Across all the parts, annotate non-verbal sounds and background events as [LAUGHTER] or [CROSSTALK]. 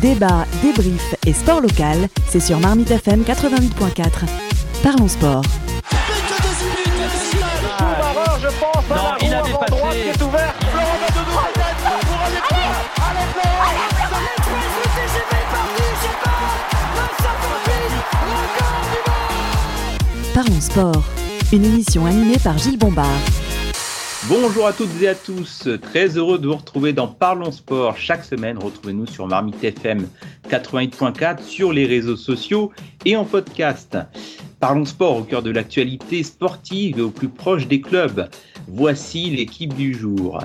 Débat, débrief et sport local, c'est sur Marmite FM 88.4. Parlons sport. je pense. Non, il a dépassé. qui est ouvert. Florent Badodou. Allez, Florent. Parlons sport. Une émission animée par Gilles Bombard. Bonjour à toutes et à tous, très heureux de vous retrouver dans Parlons Sport. Chaque semaine, retrouvez-nous sur Marmite FM 88.4, sur les réseaux sociaux et en podcast. Parlons Sport au cœur de l'actualité sportive et au plus proche des clubs. Voici l'équipe du jour.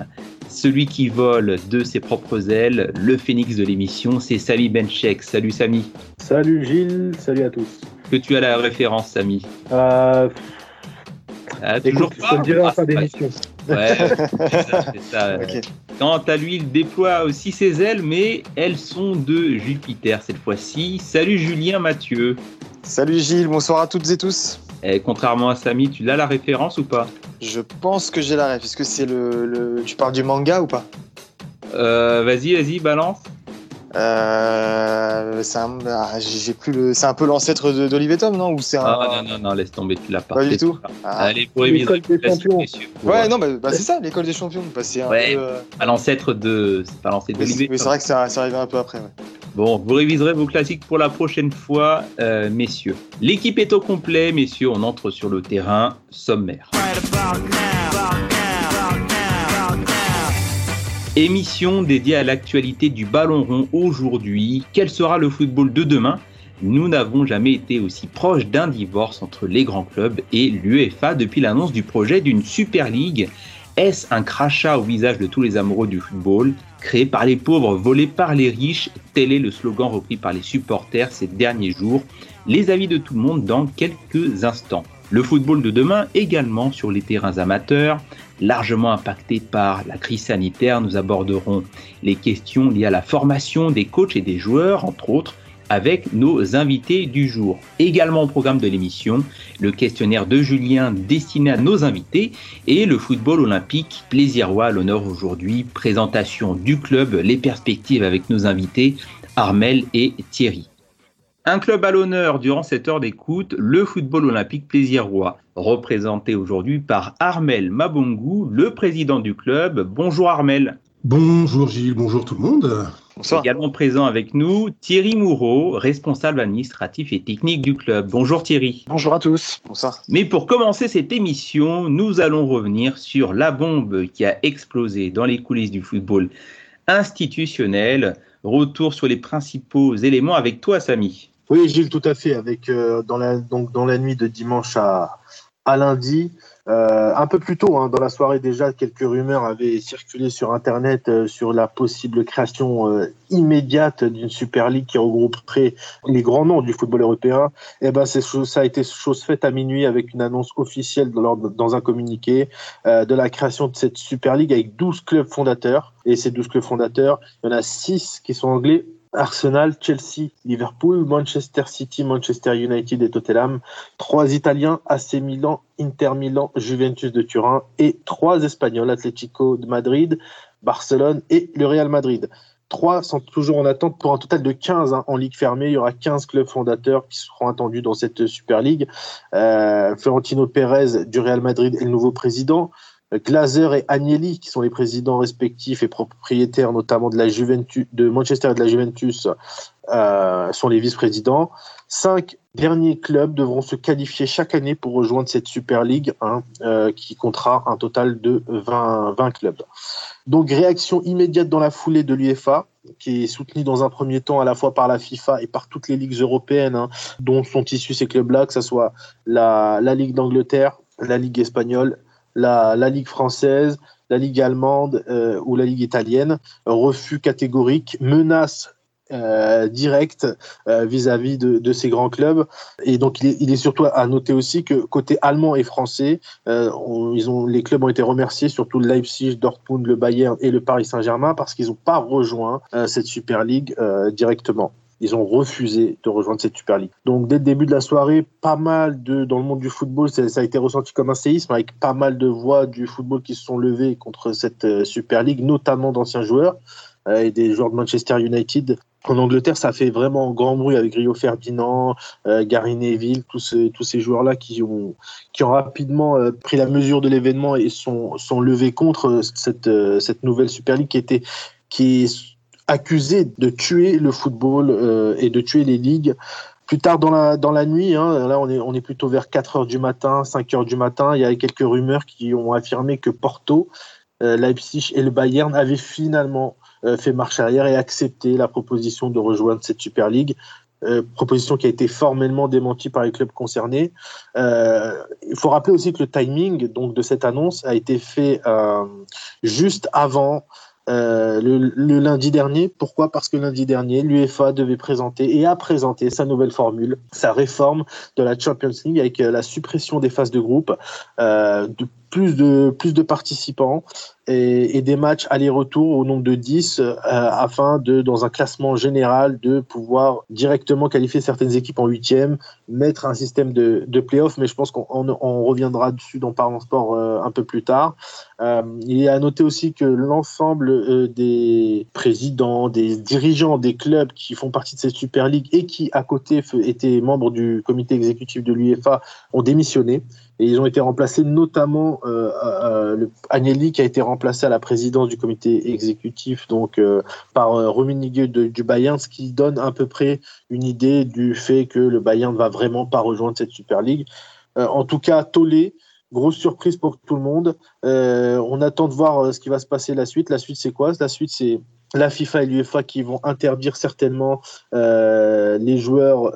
Celui qui vole de ses propres ailes, le phénix de l'émission, c'est Samy Benchek. Salut Samy. Salut Gilles, salut à tous. Que tu as la référence, Samy? Euh, Ah, écoute, je te le dirai en fin c'est pas- d'émission. Ouais, [LAUGHS] c'est ça, c'est ça. Quant à lui, il déploie aussi ses ailes, mais elles sont de Jupiter cette fois-ci. Salut Julien Mathieu. Salut Gilles, bonsoir à toutes et tous. Eh, contrairement à Samy, tu l'as la référence ou pas? Je pense que j'ai la ref. Est-ce que c'est le, le- Tu parles du manga ou pas? Euh, Vas-y, vas-y, balance. Euh, c'est un... ah, j'ai plus le... C'est un peu l'ancêtre de- d'Olivier Tom, non? Ou c'est un... Ah non, non, non, laisse tomber, tu l'as pas. Pas du tout. Ah. Allez, pour éviter L'école des champions. Ouais, non, bah, bah, c'est ça, l'école des champions. Bah, c'est un Ouais. peu, euh, Pas l'ancêtre de. C'est pas l'ancêtre d'Olivier. c'est oui, c'est vrai que ça, ça arrive un peu après. Ouais. Bon, vous réviserez vos classiques pour la prochaine fois, euh, messieurs. L'équipe est au complet, messieurs. On entre sur le terrain sommaire. Émission dédiée à l'actualité du ballon rond aujourd'hui. Quel sera le football de demain? Nous n'avons jamais été aussi proches d'un divorce entre les grands clubs et l'UEFA depuis l'annonce du projet d'une Super League. Est-ce un crachat au visage de tous les amoureux du football? Créé par les pauvres, volé par les riches, tel est le slogan repris par les supporters ces derniers jours. Les avis de tout le monde dans quelques instants. Le football de demain également sur les terrains amateurs, largement impacté par la crise sanitaire. Nous aborderons les questions liées à la formation des coachs et des joueurs, entre autres, avec nos invités du jour. Également au programme de l'émission, le questionnaire de Julien destiné à nos invités et le football olympique plaisirois à l'honneur aujourd'hui. Présentation du club, les perspectives avec nos invités Armel et Thierry. Un club à l'honneur durant cette heure d'écoute, le football olympique plaisirois, représenté aujourd'hui par Armel Mabongu, le président du club. Bonjour Armel. Bonjour Gilles, bonjour tout le monde. Bonsoir. Également présent avec nous, Thierry Moureau, responsable administratif et technique du club. Bonjour Thierry. Bonjour à tous. Bonsoir. Mais pour commencer cette émission, nous allons revenir sur la bombe qui a explosé dans les coulisses du football institutionnel. Retour sur les principaux éléments avec toi, Samy. Oui, Gilles, tout à fait. Avec euh, dans la donc dans la nuit de dimanche à, à lundi, euh, un peu plus tôt, hein, dans la soirée déjà, quelques rumeurs avaient circulé sur Internet euh, sur la possible création immédiate d'une Super League qui regrouperait les grands noms du football européen. Et ben, c'est ça a été chose faite à minuit avec une annonce officielle dans, dans un communiqué de la création de cette Super League avec 12 clubs fondateurs. Et ces 12 clubs fondateurs, il y en a 6 qui sont anglais, Arsenal, Chelsea, Liverpool, Manchester City, Manchester United et Tottenham. Trois Italiens, AC Milan, Inter Milan, Juventus de Turin et trois Espagnols, Atlético de Madrid, Barcelone et le Real Madrid. Trois sont toujours en attente pour un total de 15 hein, en Ligue fermée. Il y aura 15 clubs fondateurs qui seront attendus dans cette Super League. Euh, Florentino Pérez du Real Madrid est le nouveau président. Glazer et Agnelli, qui sont les présidents respectifs et propriétaires notamment de la Juventus, de Manchester et de la Juventus, euh, sont les vice-présidents. Cinq derniers clubs devront se qualifier chaque année pour rejoindre cette Super League, hein, euh, qui comptera un total de 20, 20 clubs. Donc réaction immédiate dans la foulée de l'UEFA, qui est soutenue dans un premier temps à la fois par la FIFA et par toutes les ligues européennes, hein, dont sont issus ces clubs-là, que ce soit la Ligue d'Angleterre, la Ligue espagnole, la, Ligue française, la Ligue allemande euh, ou la Ligue italienne. Refus catégorique, menace euh, directe euh, vis-à-vis de, ces grands clubs. Et donc, il est, surtout à noter aussi que côté allemand et français, les clubs ont été remerciés, surtout le Leipzig, Dortmund, le Bayern et le Paris Saint-Germain, parce qu'ils n'ont pas rejoint cette Super League directement. Ils ont refusé de rejoindre cette Super League. Donc, dès le début de la soirée, pas mal de, dans le monde du football, ça, a été ressenti comme un séisme, avec pas mal de voix du football qui se sont levées contre cette euh, Super League, notamment d'anciens joueurs euh, et des joueurs de Manchester United en Angleterre, ça fait vraiment grand bruit avec Rio Ferdinand, euh, Gary Neville, tous ces, tous ces joueurs-là qui ont, qui ont rapidement euh, pris la mesure de l'événement et sont, sont levés contre cette, cette nouvelle Super League qui, était, qui est accusée de tuer le football et de tuer les ligues. Plus tard dans la, dans la nuit, hein, là on est, on est plutôt vers 4 heures du matin, 5 heures du matin, il y a quelques rumeurs qui ont affirmé que Porto, Leipzig et le Bayern avaient finalement euh, fait marche arrière et accepté la proposition de rejoindre cette Super League. Euh, proposition qui a été formellement démentie par les clubs concernés. Euh, il faut rappeler aussi que le timing donc de cette annonce a été fait juste avant le, le, lundi dernier. Pourquoi? Parce que lundi dernier, l'UEFA devait présenter et a présenté sa nouvelle formule, sa réforme de la Champions League avec la suppression des phases de groupe, de plus de, plus de participants et, des matchs aller-retour au nombre de 10 euh, afin de, dans un classement général, de pouvoir directement qualifier certaines équipes en huitième, mettre un système de, de play-off, mais je pense qu'on on, reviendra dessus dans Parlons Sport euh, un peu plus tard. Euh, il est à noter aussi que l'ensemble des présidents, des dirigeants des clubs qui font partie de cette Super League et qui, à côté, étaient membres du comité exécutif de l'UEFA ont démissionné et ils ont été remplacés notamment euh, euh, le Agnelli qui a été remplacé à la présidence du comité exécutif donc euh, par euh, Rummenigge du Bayern ce qui donne à peu près une idée du fait que le Bayern ne va vraiment pas rejoindre cette Super League. Euh, en tout cas Tolé grosse surprise pour tout le monde. On attend de voir ce qui va se passer la suite. La suite c'est quoi? La suite c'est la FIFA et l'UEFA qui vont interdire certainement les joueurs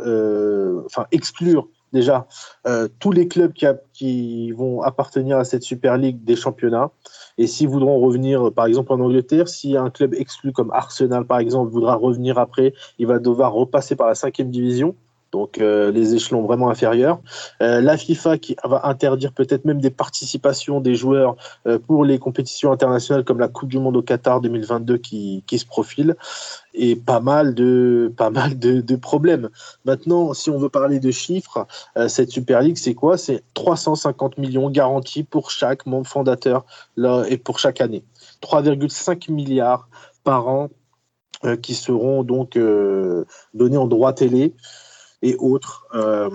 enfin exclure déjà euh, tous les clubs qui, vont appartenir à cette Super League des championnats. Et s'ils voudront revenir, par exemple en Angleterre, si un club exclu comme Arsenal, par exemple, voudra revenir après, il va devoir repasser par la cinquième division donc euh, les échelons vraiment inférieurs. Euh, la FIFA qui va interdire peut-être même des participations des joueurs euh, pour les compétitions internationales comme la Coupe du Monde au Qatar 2022 qui, qui se profile et pas mal de pas mal de, problèmes. Maintenant, si on veut parler de chiffres, cette Super League, c'est quoi? C'est 350 millions garantis pour chaque membre fondateur là, et pour chaque année. 3,5 milliards par an qui seront donc donnés en droit télé et autres euh,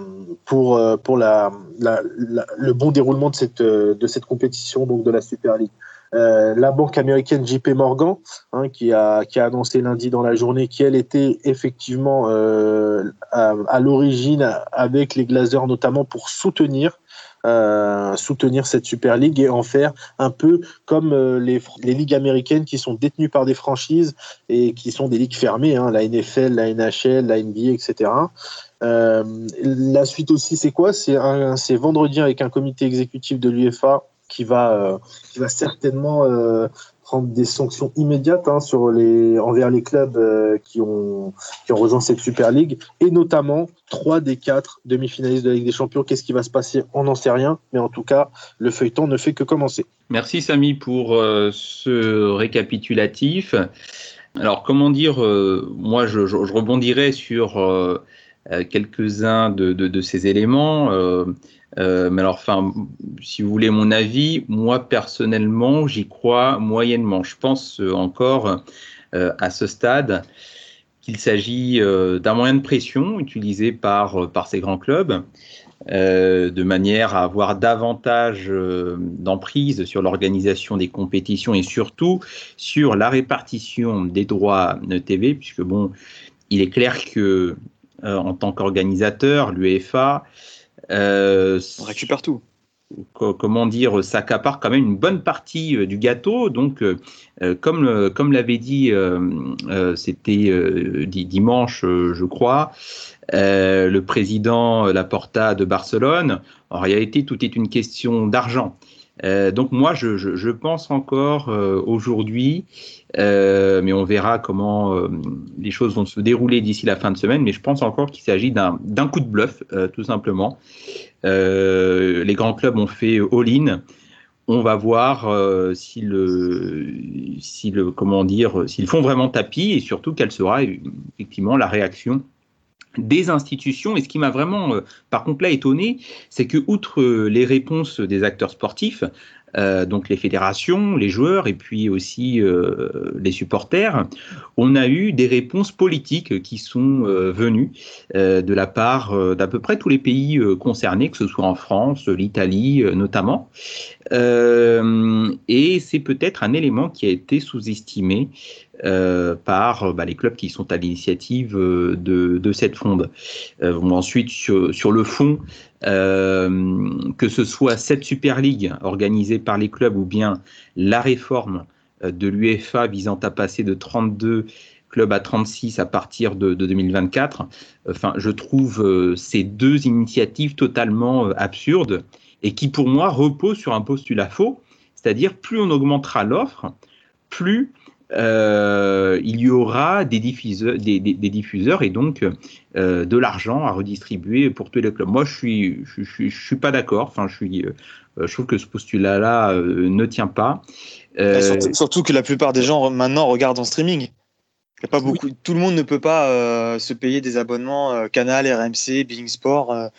pour, euh, pour la, le bon déroulement de cette, euh, de cette compétition, donc de la Super League. La banque américaine JP Morgan, hein, qui, a, qui a annoncé lundi dans la journée qu'elle était effectivement à, à l'origine avec les Glazers notamment pour soutenir euh, soutenir cette Super League et en faire un peu comme euh, les, les, ligues américaines qui sont détenues par des franchises et qui sont des ligues fermées, hein, la NFL, la NHL, la NBA, etc. Euh, la suite aussi, c'est quoi? C'est vendredi avec un comité exécutif de l'UEFA qui va, qui va certainement prendre des sanctions immédiates hein, sur les, envers les clubs euh, qui, ont, qui ont rejoint cette Super League, et notamment trois des quatre demi-finalistes de la Ligue des Champions. Qu'est-ce qui va se passer? On n'en sait rien, mais en tout cas, le feuilleton ne fait que commencer. Merci Samy pour euh, ce récapitulatif. Alors, comment dire, euh, moi je, rebondirai sur quelques-uns de, de, de, ces éléments. Euh, mais alors, enfin, si vous voulez mon avis, moi personnellement, j'y crois moyennement. Je pense euh, encore euh, à ce stade qu'il s'agit d'un moyen de pression utilisé par, par ces grands clubs, de manière à avoir davantage d'emprise sur l'organisation des compétitions et surtout sur la répartition des droits de TV, puisque bon, il est clair que en tant qu'organisateur, l'UEFA euh, on récupère tout. Comment dire, s'accapare quand même une bonne partie euh, du gâteau. Donc, euh, comme, comme l'avait dit, c'était dimanche, je crois, le président Laporta de Barcelone, en réalité, tout est une question d'argent. Euh, donc moi, je, pense encore euh, aujourd'hui, euh, mais on verra comment les choses vont se dérouler d'ici la fin de semaine, mais je pense encore qu'il s'agit d'un coup de bluff, tout simplement. les grands clubs ont fait all-in. On va voir si le, si le, comment dire, s'ils font vraiment tapis et surtout quelle sera effectivement la réaction des institutions. Et ce qui m'a vraiment, par contre, là étonné, c'est que, outre les réponses des acteurs sportifs, euh, donc les fédérations, les joueurs et puis aussi euh, les supporters, on a eu des réponses politiques qui sont euh, venues de la part d'à peu près tous les pays concernés, que ce soit en France, l'Italie notamment. et c'est peut-être un élément qui a été sous-estimé par bah, les clubs qui sont à l'initiative de, cette fronde. ensuite, sur, le fond, euh, que ce soit cette Super League organisée par les clubs ou bien la réforme euh, de l'UEFA visant à passer de 32 clubs à 36 à partir de, 2024, enfin, je trouve euh, ces deux initiatives totalement absurdes et qui, pour moi, reposent sur un postulat faux, c'est-à-dire plus on augmentera l'offre, plus euh, il y aura des diffuseurs, des, diffuseurs et donc euh, de l'argent à redistribuer pour tous les clubs. Moi, je suis, je, je, je suis pas d'accord. Enfin, je suis, euh, je trouve que ce postulat-là ne tient pas. Surtout, que la plupart des gens maintenant regardent en streaming. Il y a pas beaucoup. Tout le monde ne peut pas se payer des abonnements Canal, RMC, Bing Sport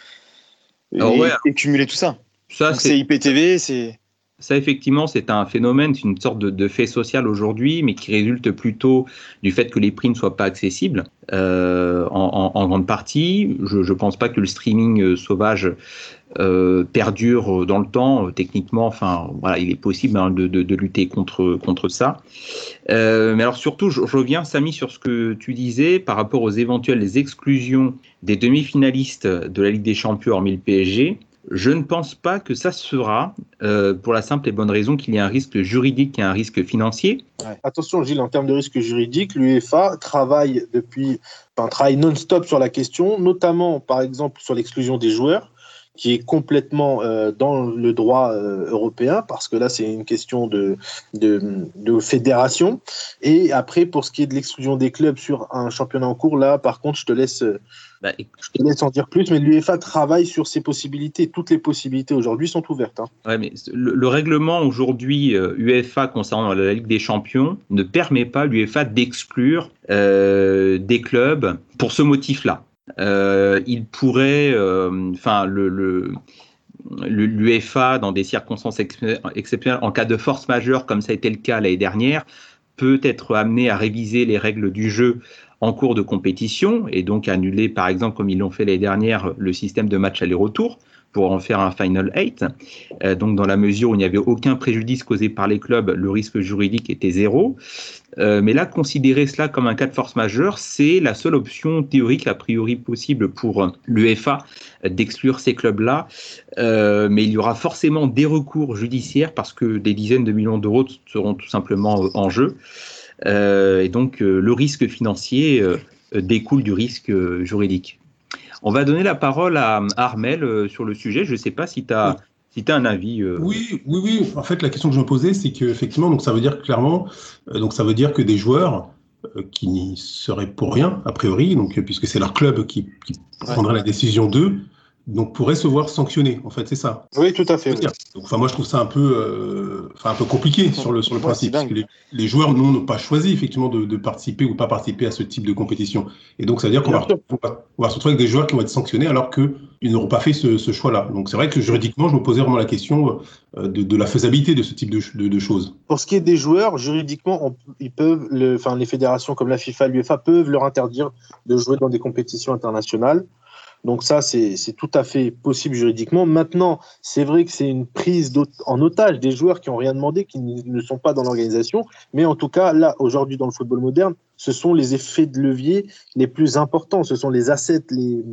et, et, cumuler tout ça. Ça, c'est IPTV, c'est. Ça, effectivement, c'est un phénomène, c'est une sorte de, fait social aujourd'hui, mais qui résulte plutôt du fait que les prix ne soient pas accessibles euh, en, grande partie. Je ne pense pas que le streaming euh, sauvage euh, perdure dans le temps. Techniquement, enfin, voilà, il est possible hein, de, lutter contre, ça. mais alors surtout, je, reviens, Samy, sur ce que tu disais par rapport aux éventuelles exclusions des demi-finalistes de la Ligue des Champions hormis le PSG. Je ne pense pas que ça se fera euh, pour la simple et bonne raison qu'il y a un risque juridique et un risque financier. Attention, Gilles, en termes de risque juridique, l'UEFA travaille depuis, travaille non-stop sur la question, notamment par exemple sur l'exclusion des joueurs qui est complètement euh, dans le droit euh, européen, parce que là, c'est une question de, de, de, fédération. Et après, pour ce qui est de l'exclusion des clubs sur un championnat en cours, là, par contre, je te laisse bah, je te laisse en dire plus, mais l'UEFA travaille sur ces possibilités. Toutes les possibilités aujourd'hui sont ouvertes. Hein. Ouais, mais le, règlement aujourd'hui euh, UEFA concernant la Ligue des Champions ne permet pas l'UEFA d'exclure euh, des clubs pour ce motif-là. Euh, il pourrait, enfin, le, l'UEFA, dans des circonstances exceptionnelles, en cas de force majeure, comme ça a été le cas l'année dernière, peut être amené à réviser les règles du jeu en cours de compétition et donc annuler, par exemple, comme ils l'ont fait l'année dernière, le système de match aller-retour pour en faire un Final 8. Euh, donc, dans la mesure où il n'y avait aucun préjudice causé par les clubs, le risque juridique était zéro. Euh, mais là, considérer cela comme un cas de force majeure, c'est la seule option théorique a priori possible pour l'UEFA d'exclure ces clubs-là. Euh, mais il y aura forcément des recours judiciaires parce que des dizaines de millions d'euros seront tout simplement en jeu. Et donc, le risque financier découle du risque juridique. On va donner la parole à Armel sur le sujet. Je ne sais pas si tu as, si as un avis. Oui, oui, oui. En fait, la question que je me posais, c'est qu'effectivement, donc ça veut dire clairement, donc ça veut dire que des joueurs qui n'y seraient pour rien, a priori, donc, puisque c'est leur club qui, qui prendrait la décision d'eux, donc pourrait se voir sanctionné. En fait, c'est ça. Oui, tout à fait. Donc, enfin, moi, je trouve ça un peu, euh, enfin, un peu compliqué sur le sur le principe, parce que les, joueurs n'ont pas choisi effectivement de, participer ou pas participer à ce type de compétition. Et donc, ça veut dire qu'on va, va, se retrouver avec des joueurs qui vont être sanctionnés alors qu'ils n'auront pas fait ce, choix-là. Donc, c'est vrai que juridiquement, je me posais vraiment la question euh, de, la faisabilité de ce type de, de, choses. Pour ce qui est des joueurs, juridiquement, ils peuvent, enfin, les fédérations comme la FIFA, l'UEFA peuvent leur interdire de jouer dans des compétitions internationales. Donc ça, c'est tout à fait possible juridiquement. Maintenant, c'est vrai que c'est une prise en otage des joueurs qui n'ont rien demandé, qui ne sont pas dans l'organisation. Mais en tout cas, là, aujourd'hui, dans le football moderne, ce sont les effets de levier les plus importants, ce sont les assets les,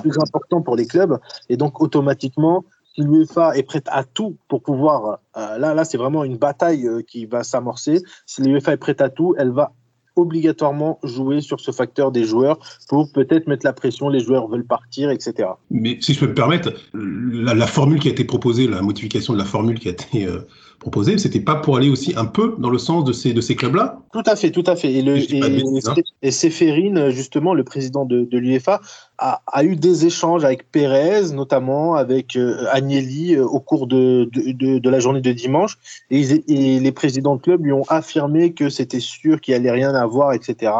plus importants pour les clubs. Et donc, automatiquement, si l'UEFA est prête à tout pour pouvoir, euh, là, là, c'est vraiment une bataille euh, qui va s'amorcer. Si l'UEFA est prête à tout, elle va obligatoirement jouer sur ce facteur des joueurs pour peut-être mettre la pression, les joueurs veulent partir, etc. Mais si je peux me permettre, la, formule qui a été proposée, la modification de la formule qui a été euh, proposé, c'était pas pour aller aussi un peu dans le sens de ces, de ces clubs-là Tout à fait, tout à fait. Et, le, et, justement, le président de, de l'UEFA, a, a, eu des échanges avec Pérez, notamment avec euh, Agnelli euh, au cours de, de, de, la journée de dimanche. Et, et, les présidents de club lui ont affirmé que c'était sûr qu'il allait rien avoir, etc.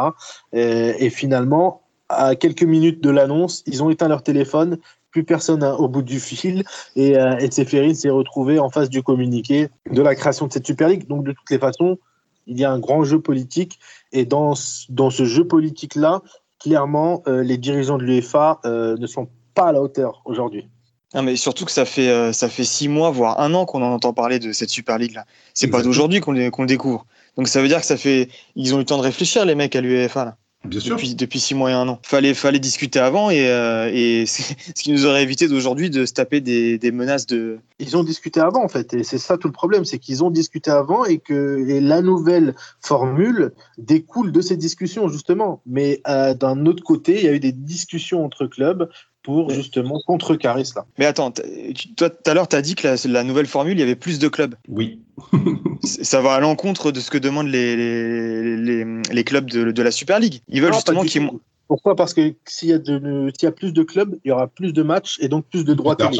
et finalement, à quelques minutes de l'annonce, ils ont éteint leur téléphone, plus personne au bout du fil, et euh, s'est retrouvé en face du communiqué de la création de cette Super League. Donc, de toutes les façons, il y a un grand jeu politique, et dans, dans ce jeu politique-là, clairement, euh, les dirigeants de l'UEFA euh, ne sont pas à la hauteur aujourd'hui. Non, mais surtout que ça fait, euh, ça fait six mois, voire un an qu'on en entend parler de cette Super League-là. C'est pas d'aujourd'hui qu'on le découvre. Donc ça veut dire que ça fait. Ils ont eu le temps de réfléchir, les mecs, à l'UEFA. Là. Bien sûr. Depuis, six mois et un an. Fallait, fallait discuter avant et, euh, et [LAUGHS] ce qui nous aurait évité d'aujourd'hui de se taper des, des, menaces de. Ils ont discuté avant en fait et c'est ça tout le problème, c'est qu'ils ont discuté avant et que et la nouvelle formule découle de ces discussions justement. Mais euh, d'un autre côté, il y a eu des discussions entre clubs pour justement contrecarrer cela. Mais attends, toi tout à l'heure, tu as dit que la, la, nouvelle formule, il y avait plus de clubs. Oui. [LAUGHS] ça va à l'encontre de ce que demandent les, les, les, clubs de, de, la Super League. Ils veulent justement qu'ils. Pourquoi? Parce que s'il y, a y a plus de clubs, il y aura plus de matchs et donc plus de droits télé.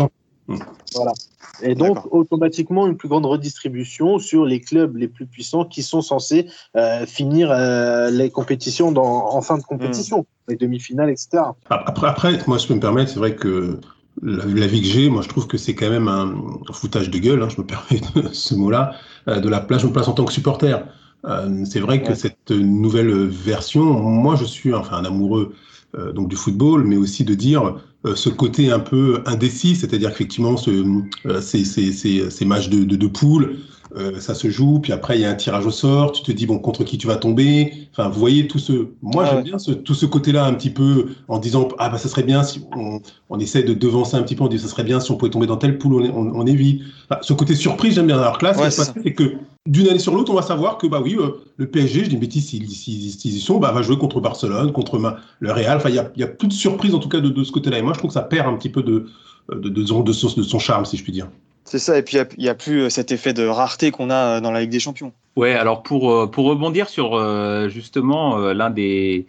Voilà. Et donc, automatiquement, une plus grande redistribution sur les clubs les plus puissants qui sont censés euh, finir euh, les compétitions dans, en fin de compétition, hmm. les demi-finales, etc. Après, après, moi, je peux me permettre, c'est vrai que la, vie que j'ai, moi, je trouve que c'est quand même un, foutage de gueule, hein, je me permets [LAUGHS] ce mot-là, euh, de la place, je me place en tant que supporter. c'est vrai que cette nouvelle version, moi, je suis enfin un amoureux donc du football, mais aussi de dire ce côté un peu indécis, c'est-à-dire qu'effectivement, ce, euh, ces, ces, ces, ces, matchs de, de, de poule, euh, ça se joue, puis après il y a un tirage au sort, tu te dis bon contre qui tu vas tomber? Enfin, vous voyez tout ce, moi j'aime bien ce, tout ce côté-là un petit peu en disant ah bah ça serait bien si on, on essaie de devancer un petit peu, on dit ça serait bien si on pouvait tomber dans telle poule, on, on, on évite. Enfin, ce côté surprise j'aime bien. Alors que là, c'est que d'une année sur l'autre, on va savoir que bah oui, euh, le PSG, je dis bêtise, s'ils y sont, bah va jouer contre Barcelone, contre le Real. Enfin, il y a, y a plus de surprise en tout cas de, de ce côté-là. Et moi, je trouve que ça perd un petit peu de de, de, de, son, de son charme, si je puis dire. C'est ça, et puis il n'y a, plus euh, cet effet de rareté qu'on a euh, dans la Ligue des Champions. Ouais, alors pour, euh, pour rebondir sur justement l'un des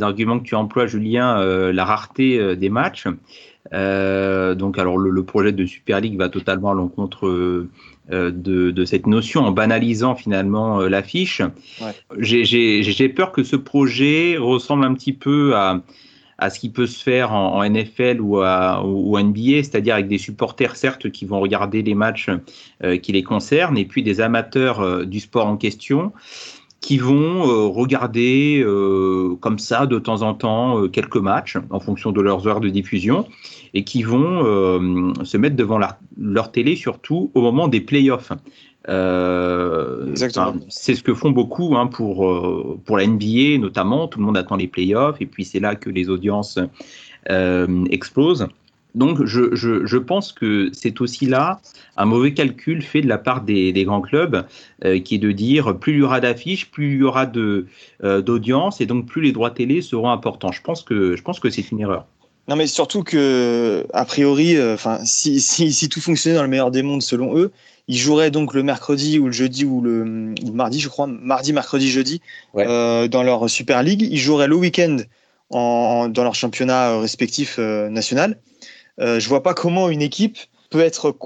arguments que tu emploies, Julien, la rareté des matchs. donc, alors le, projet de Super League va totalement à l'encontre de, de, cette notion en banalisant finalement l'affiche. Ouais. J'ai peur que ce projet ressemble un petit peu à à ce qui peut se faire en, NFL ou, à, NBA, c'est-à-dire avec des supporters certes qui vont regarder les matchs euh, qui les concernent, et puis des amateurs euh, du sport en question qui vont euh, regarder comme ça de temps en temps quelques matchs en fonction de leurs heures de diffusion et qui vont se mettre devant leur télé surtout au moment des playoffs. Euh, c'est ce que font beaucoup hein, pour, euh, pour la NBA notamment. Tout le monde attend les playoffs et puis c'est là que les audiences euh, explosent. Donc je, je, je, pense que c'est aussi là un mauvais calcul fait de la part des, des grands clubs euh, qui est de dire plus il y aura d'affiches, plus il y aura de, d'audience et donc plus les droits télé seront importants. Je pense que, je pense que c'est une erreur. Non, mais surtout que, a priori, enfin, si, si, si, tout fonctionnait dans le meilleur des mondes selon eux, ils joueraient donc le mercredi ou le jeudi ou le, ou mardi, je crois, mardi, mercredi, jeudi, ouais. euh, dans leur Super League. Ils joueraient le week-end en, dans leur championnat euh, respectif euh, national. Euh, je vois pas comment une équipe peut être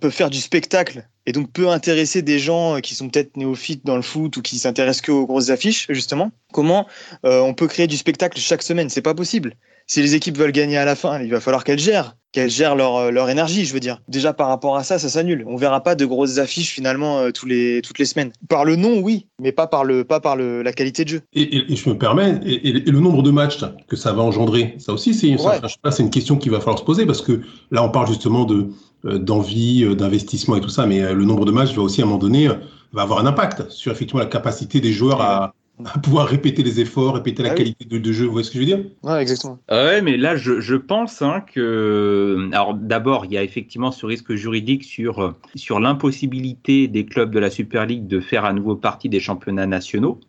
peut faire du spectacle et donc peut intéresser des gens qui sont peut-être néophytes dans le foot ou qui s'intéressent que aux grosses affiches justement. Comment on peut créer du spectacle chaque semaine? C'est pas possible si les équipes veulent gagner à la fin, il va falloir qu'elles gèrent, qu'elles gèrent leur, euh, leur énergie, je veux dire. Déjà par rapport à ça, ça s'annule. On verra pas de grosses affiches finalement euh, tous les, toutes les semaines. Par le nom, oui, mais pas par, le, pas par le, la qualité de jeu. Et, et, et je me permets, et, et, le nombre de matchs que ça va engendrer, ça aussi, c'est ouais. une question qu'il va falloir se poser parce que là, on parle justement de euh, d'envie, d'investissement et tout ça, mais le nombre de matchs va aussi à un moment donné va avoir un impact sur effectivement la capacité des joueurs à pouvoir répéter les efforts, répéter la ah qualité oui. de, de, jeu. Vous voyez ce que je veux dire? Ouais, exactement. Ah ouais, mais là, je, je pense hein, que. Alors, d'abord, il y a effectivement ce risque juridique sur, sur l'impossibilité des clubs de la Super League de faire à nouveau partie des championnats nationaux.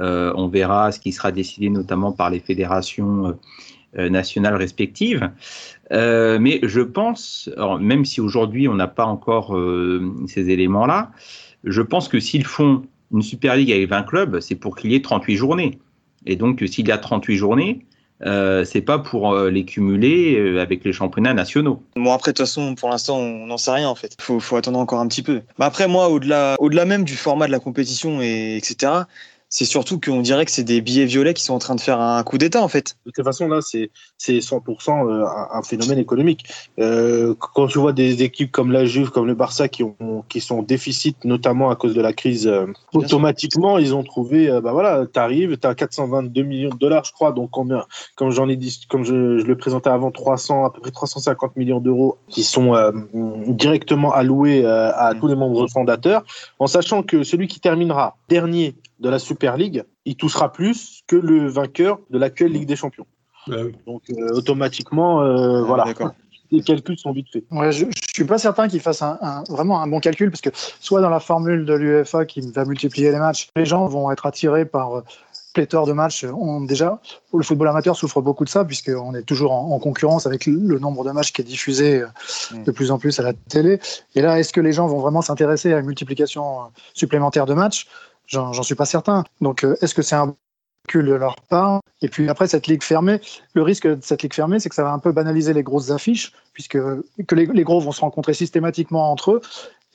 Euh, on verra ce qui sera décidé notamment par les fédérations euh, nationales respectives. Euh, mais je pense, alors, même si aujourd'hui on n'a pas encore euh, ces éléments-là, je pense que s'ils font une Super League avec 20 clubs, c'est pour qu'il y ait 38 journées. Et donc, s'il y a 38 journées, euh, c'est pas pour euh, les cumuler euh, avec les championnats nationaux. Bon après de toute façon pour l'instant on n'en sait rien en fait. Faut, faut attendre encore un petit peu. Mais après moi au-delà au-delà même du format de la compétition et etc. c'est surtout qu'on dirait que c'est des billets violets qui sont en train de faire un coup d'État, en fait. De toute façon, là, c'est 100% euh, un, phénomène économique. Euh, quand tu vois des équipes comme la Juve, comme le Barça, qui, ont, qui sont en déficit, notamment à cause de la crise, euh, automatiquement, ils ont trouvé, bah voilà, tu arrives, tu as 422 millions de dollars, je crois, donc combien, comme j'en ai dit, comme je, je, le présentais avant, 300, à peu près 350 millions d'euros qui sont directement alloués à tous les membres fondateurs, en sachant que celui qui terminera dernier de la Super League, il touchera plus que le vainqueur de l'actuelle Ligue des Champions. Bah Donc euh, automatiquement, euh, ah, voilà. Les calculs sont vite faits. je ne suis pas certain qu'il fasse un, vraiment un bon calcul parce que soit dans la formule de l'UEFA qui va multiplier les matchs, les gens vont être attirés par euh, pléthore de matchs. On, déjà, le football amateur souffre beaucoup de ça, puisqu'on est toujours en, concurrence avec le nombre de matchs qui est diffusé de plus en plus à la télé. Et là, est-ce que les gens vont vraiment s'intéresser à une multiplication supplémentaire de matchs? J'en suis pas certain. Donc, euh, est-ce que c'est un calcul de leur part? Et puis après, cette ligue fermée, le risque de cette ligue fermée, c'est que ça va un peu banaliser les grosses affiches, puisque que les, gros vont se rencontrer systématiquement entre eux.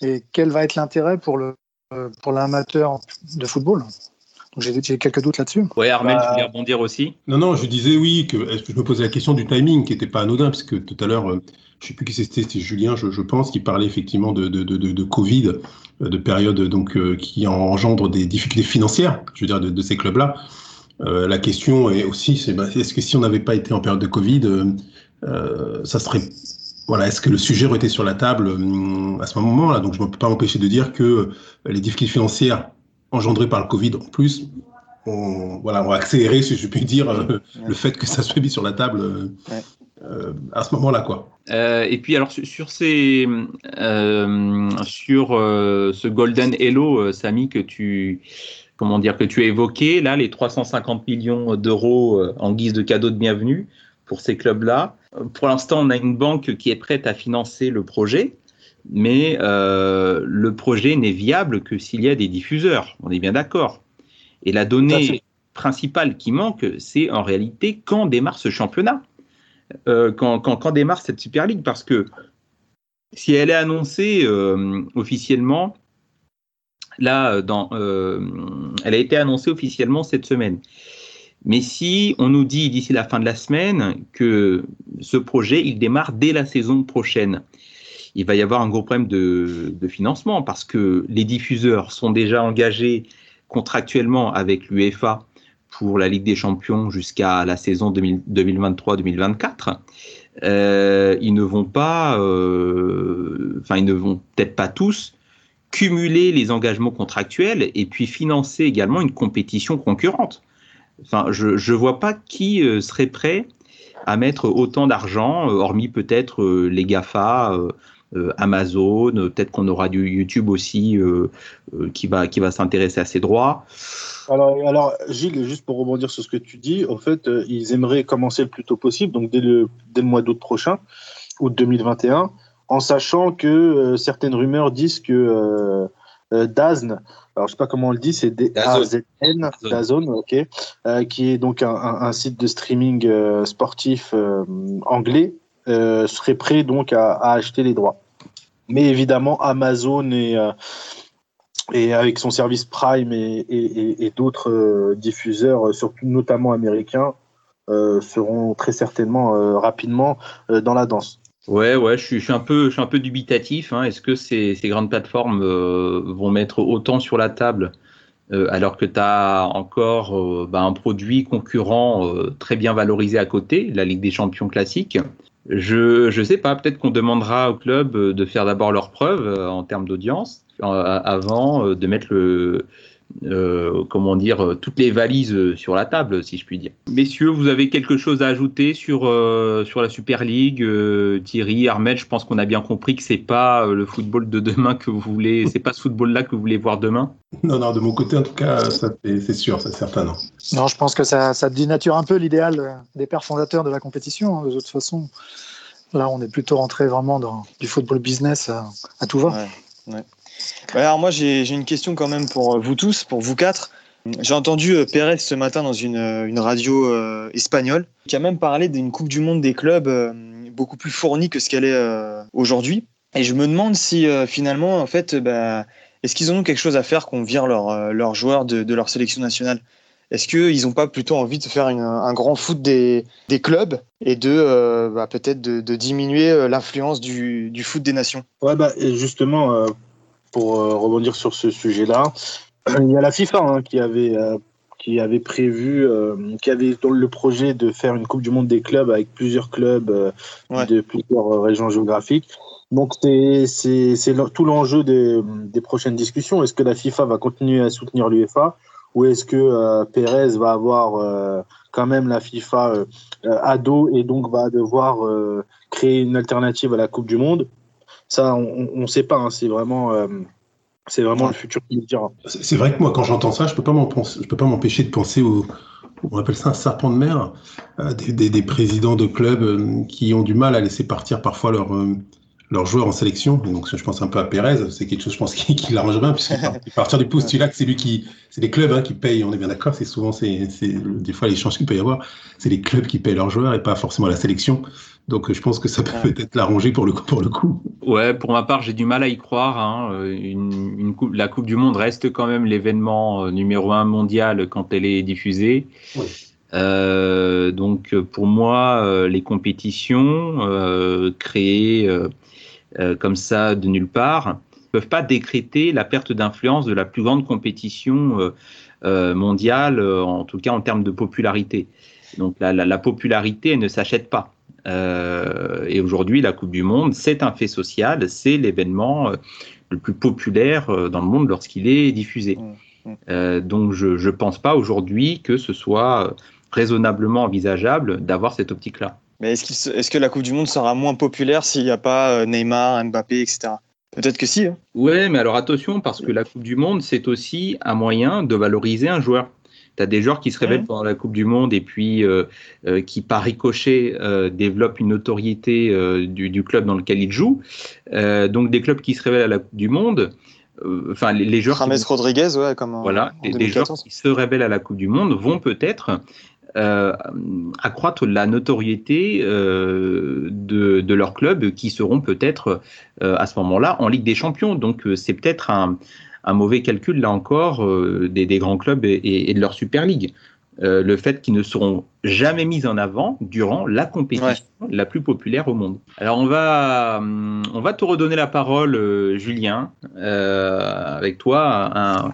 Et quel va être l'intérêt pour le euh, pour l'amateur de football? Donc j'ai quelques doutes là-dessus. Oui, Armel, tu voulais rebondir aussi Non, non, je disais oui, que, je me posais la question du timing qui n'était pas anodin, parce que tout à l'heure, euh, je ne sais plus qui c'était, c'était Julien, je, pense, qui parlait effectivement de, de, de, de Covid, euh, de période donc, euh, qui engendre des difficultés financières, je veux dire, de, ces clubs-là. la question est aussi, c'est bah, est-ce que si on n'avait pas été en période de Covid, ça serait voilà, est-ce que le sujet aurait été sur la table à ce moment-là? Donc, je ne peux pas m'empêcher de dire que les difficultés financières engendré par le Covid en plus, on, voilà, on a accéléré, si je puis dire, euh, le fait que ça soit mis sur la table euh, euh, à ce moment-là. quoi. et puis, alors, sur, ces, sur ce Golden Hello, Samy, que tu, comment dire, que tu as évoqué, là, les 350 millions d'euros en guise de cadeau de bienvenue pour ces clubs-là. Pour l'instant, on a une banque qui est prête à financer le projet mais euh, le projet n'est viable que s'il y a des diffuseurs. On est bien d'accord. Et la donnée principale qui manque, c'est en réalité quand démarre ce championnat, euh, quand, quand, démarre cette Super League, parce que si elle est annoncée euh, officiellement, là, dans, elle a été annoncée officiellement cette semaine. Mais si on nous dit d'ici la fin de la semaine que ce projet, il démarre dès la saison prochaine, il va y avoir un gros problème de, financement parce que les diffuseurs sont déjà engagés contractuellement avec l'UEFA pour la Ligue des Champions jusqu'à la saison 2023-2024. Euh, ils ne vont pas, euh, ils ne vont peut-être pas tous cumuler les engagements contractuels et puis financer également une compétition concurrente. Je ne vois pas qui euh, serait prêt à mettre autant d'argent, hormis peut-être les GAFA, Amazon, peut-être qu'on aura du YouTube aussi euh, euh, qui va, qui va s'intéresser à ces droits. Alors, alors, Gilles, juste pour rebondir sur ce que tu dis, en fait, ils aimeraient commencer le plus tôt possible, donc dès le, dès le mois d'août prochain, août 2021, en sachant que certaines rumeurs disent que DAZN, alors je sais pas comment on le dit, c'est D-A-Z-N, DAZN, ok, qui est donc un, un, site de streaming sportif anglais, euh, serait prêt donc à, acheter les droits. Mais évidemment, Amazon et, euh, avec son service Prime et, d'autres euh, diffuseurs, surtout notamment américains, seront très certainement rapidement dans la danse. Ouais, ouais, je suis, un, peu, dubitatif. Hein. Est-ce que ces, grandes plateformes vont mettre autant sur la table alors que tu as encore bah, un produit concurrent très bien valorisé à côté, la Ligue des Champions classique? Je ne sais pas, peut-être qu'on demandera au club euh, de faire d'abord leurs preuves euh, en termes d'audience avant euh, de mettre le, comment dire, toutes les valises sur la table, si je puis dire. Messieurs, vous avez quelque chose à ajouter sur, sur la Super League Thierry, Armel, je pense qu'on a bien compris que c'est pas le football de demain que vous voulez, [LAUGHS] c'est pas ce football-là que vous voulez voir demain? Non, non, de mon côté, en tout cas, c'est sûr, c'est certain, non. Non, je pense que ça, ça dénature un peu l'idéal des pères fondateurs de la compétition, hein, de toute façon. Là, on est plutôt rentré vraiment dans du football business à, tout va. Alors moi, j'ai une question quand même pour euh, vous tous, pour vous quatre. J'ai entendu euh, Pérez ce matin dans une, euh, une radio espagnole qui a même parlé d'une Coupe du Monde des clubs beaucoup plus fournie que ce qu'elle est aujourd'hui. Et je me demande si finalement, en fait, bah, est-ce qu'ils ont quelque chose à faire qu'on vire leurs leur joueurs de, leur sélection nationale? Est-ce qu'ils n'ont pas plutôt envie de faire un grand foot des, des clubs et de bah, peut-être de, diminuer l'influence du, du, foot des nations? Ouais, bah, justement, pour rebondir sur ce sujet-là, il y a la FIFA hein, qui avait qui avait prévu, euh, qui avait dans le projet de faire une Coupe du Monde des clubs avec plusieurs clubs euh, de plusieurs euh, régions géographiques. Donc c'est tout l'enjeu des, des, prochaines discussions. Est-ce que la FIFA va continuer à soutenir l'UEFA ou est-ce que Pérez va avoir quand même la FIFA à dos et donc va devoir créer une alternative à la Coupe du Monde? Ça, on ne sait pas. Hein. c'est vraiment c'est vraiment le futur qui nous dira. C'est vrai que moi, quand j'entends ça, je peux pas je peux pas m'empêcher de penser au, on appelle ça un serpent de mer, euh, des, présidents de clubs euh, qui ont du mal à laisser partir parfois leurs euh, joueurs en sélection. Donc, je pense un peu à Pérez. C'est quelque chose, je pense, [LAUGHS] qui, qui l'arrange bien, puisqu'il partir du postulat que c'est lui qui, c'est les clubs hein, qui payent. On est bien d'accord. C'est souvent, c'est, des fois l'échange qu'il peut y avoir. C'est les clubs qui payent leurs joueurs et pas forcément la sélection. Donc je pense que ça peut peut-être l'arranger pour le, pour le coup. Ouais, pour ma part, j'ai du mal à y croire. Hein. Euh, une, coupe, la Coupe du Monde reste quand même l'événement euh, numéro un mondial quand elle est diffusée. Euh, donc pour moi, les compétitions créées comme ça de nulle part ne peuvent pas décréter la perte d'influence de la plus grande compétition mondiale, en tout cas en termes de popularité. Donc la, la popularité, elle ne s'achète pas. Euh, et aujourd'hui, la Coupe du Monde, c'est un fait social, c'est l'événement euh, le plus populaire euh, dans le monde lorsqu'il est diffusé. Mmh, mmh. donc je ne pense pas aujourd'hui que ce soit raisonnablement envisageable d'avoir cette optique-là. Mais est-ce, est que la Coupe du Monde sera moins populaire s'il n'y a pas Neymar, Mbappé, etc. Peut-être que si. Hein. Oui, mais alors attention, parce que la Coupe du Monde, c'est aussi un moyen de valoriser un joueur. Tu as des joueurs qui se révèlent pendant la Coupe du Monde et puis euh, euh, qui, par ricochet, euh, développent une notoriété du, club dans lequel ils jouent. donc, des clubs qui se révèlent à la Coupe du Monde. Enfin, les, joueurs. James Rodriguez, ouais, comme. Voilà, des joueurs qui se révèlent à la Coupe du Monde vont peut-être accroître la notoriété de, leur club qui seront peut-être à ce moment-là en Ligue des Champions. Donc c'est peut-être un, un mauvais calcul, là encore, euh, des, grands clubs et, de leur Super League. Euh, le fait qu'ils ne seront jamais mis en avant durant la compétition la plus populaire au monde. Alors on va, hum, on va te redonner la parole, euh, Julien, avec toi, un,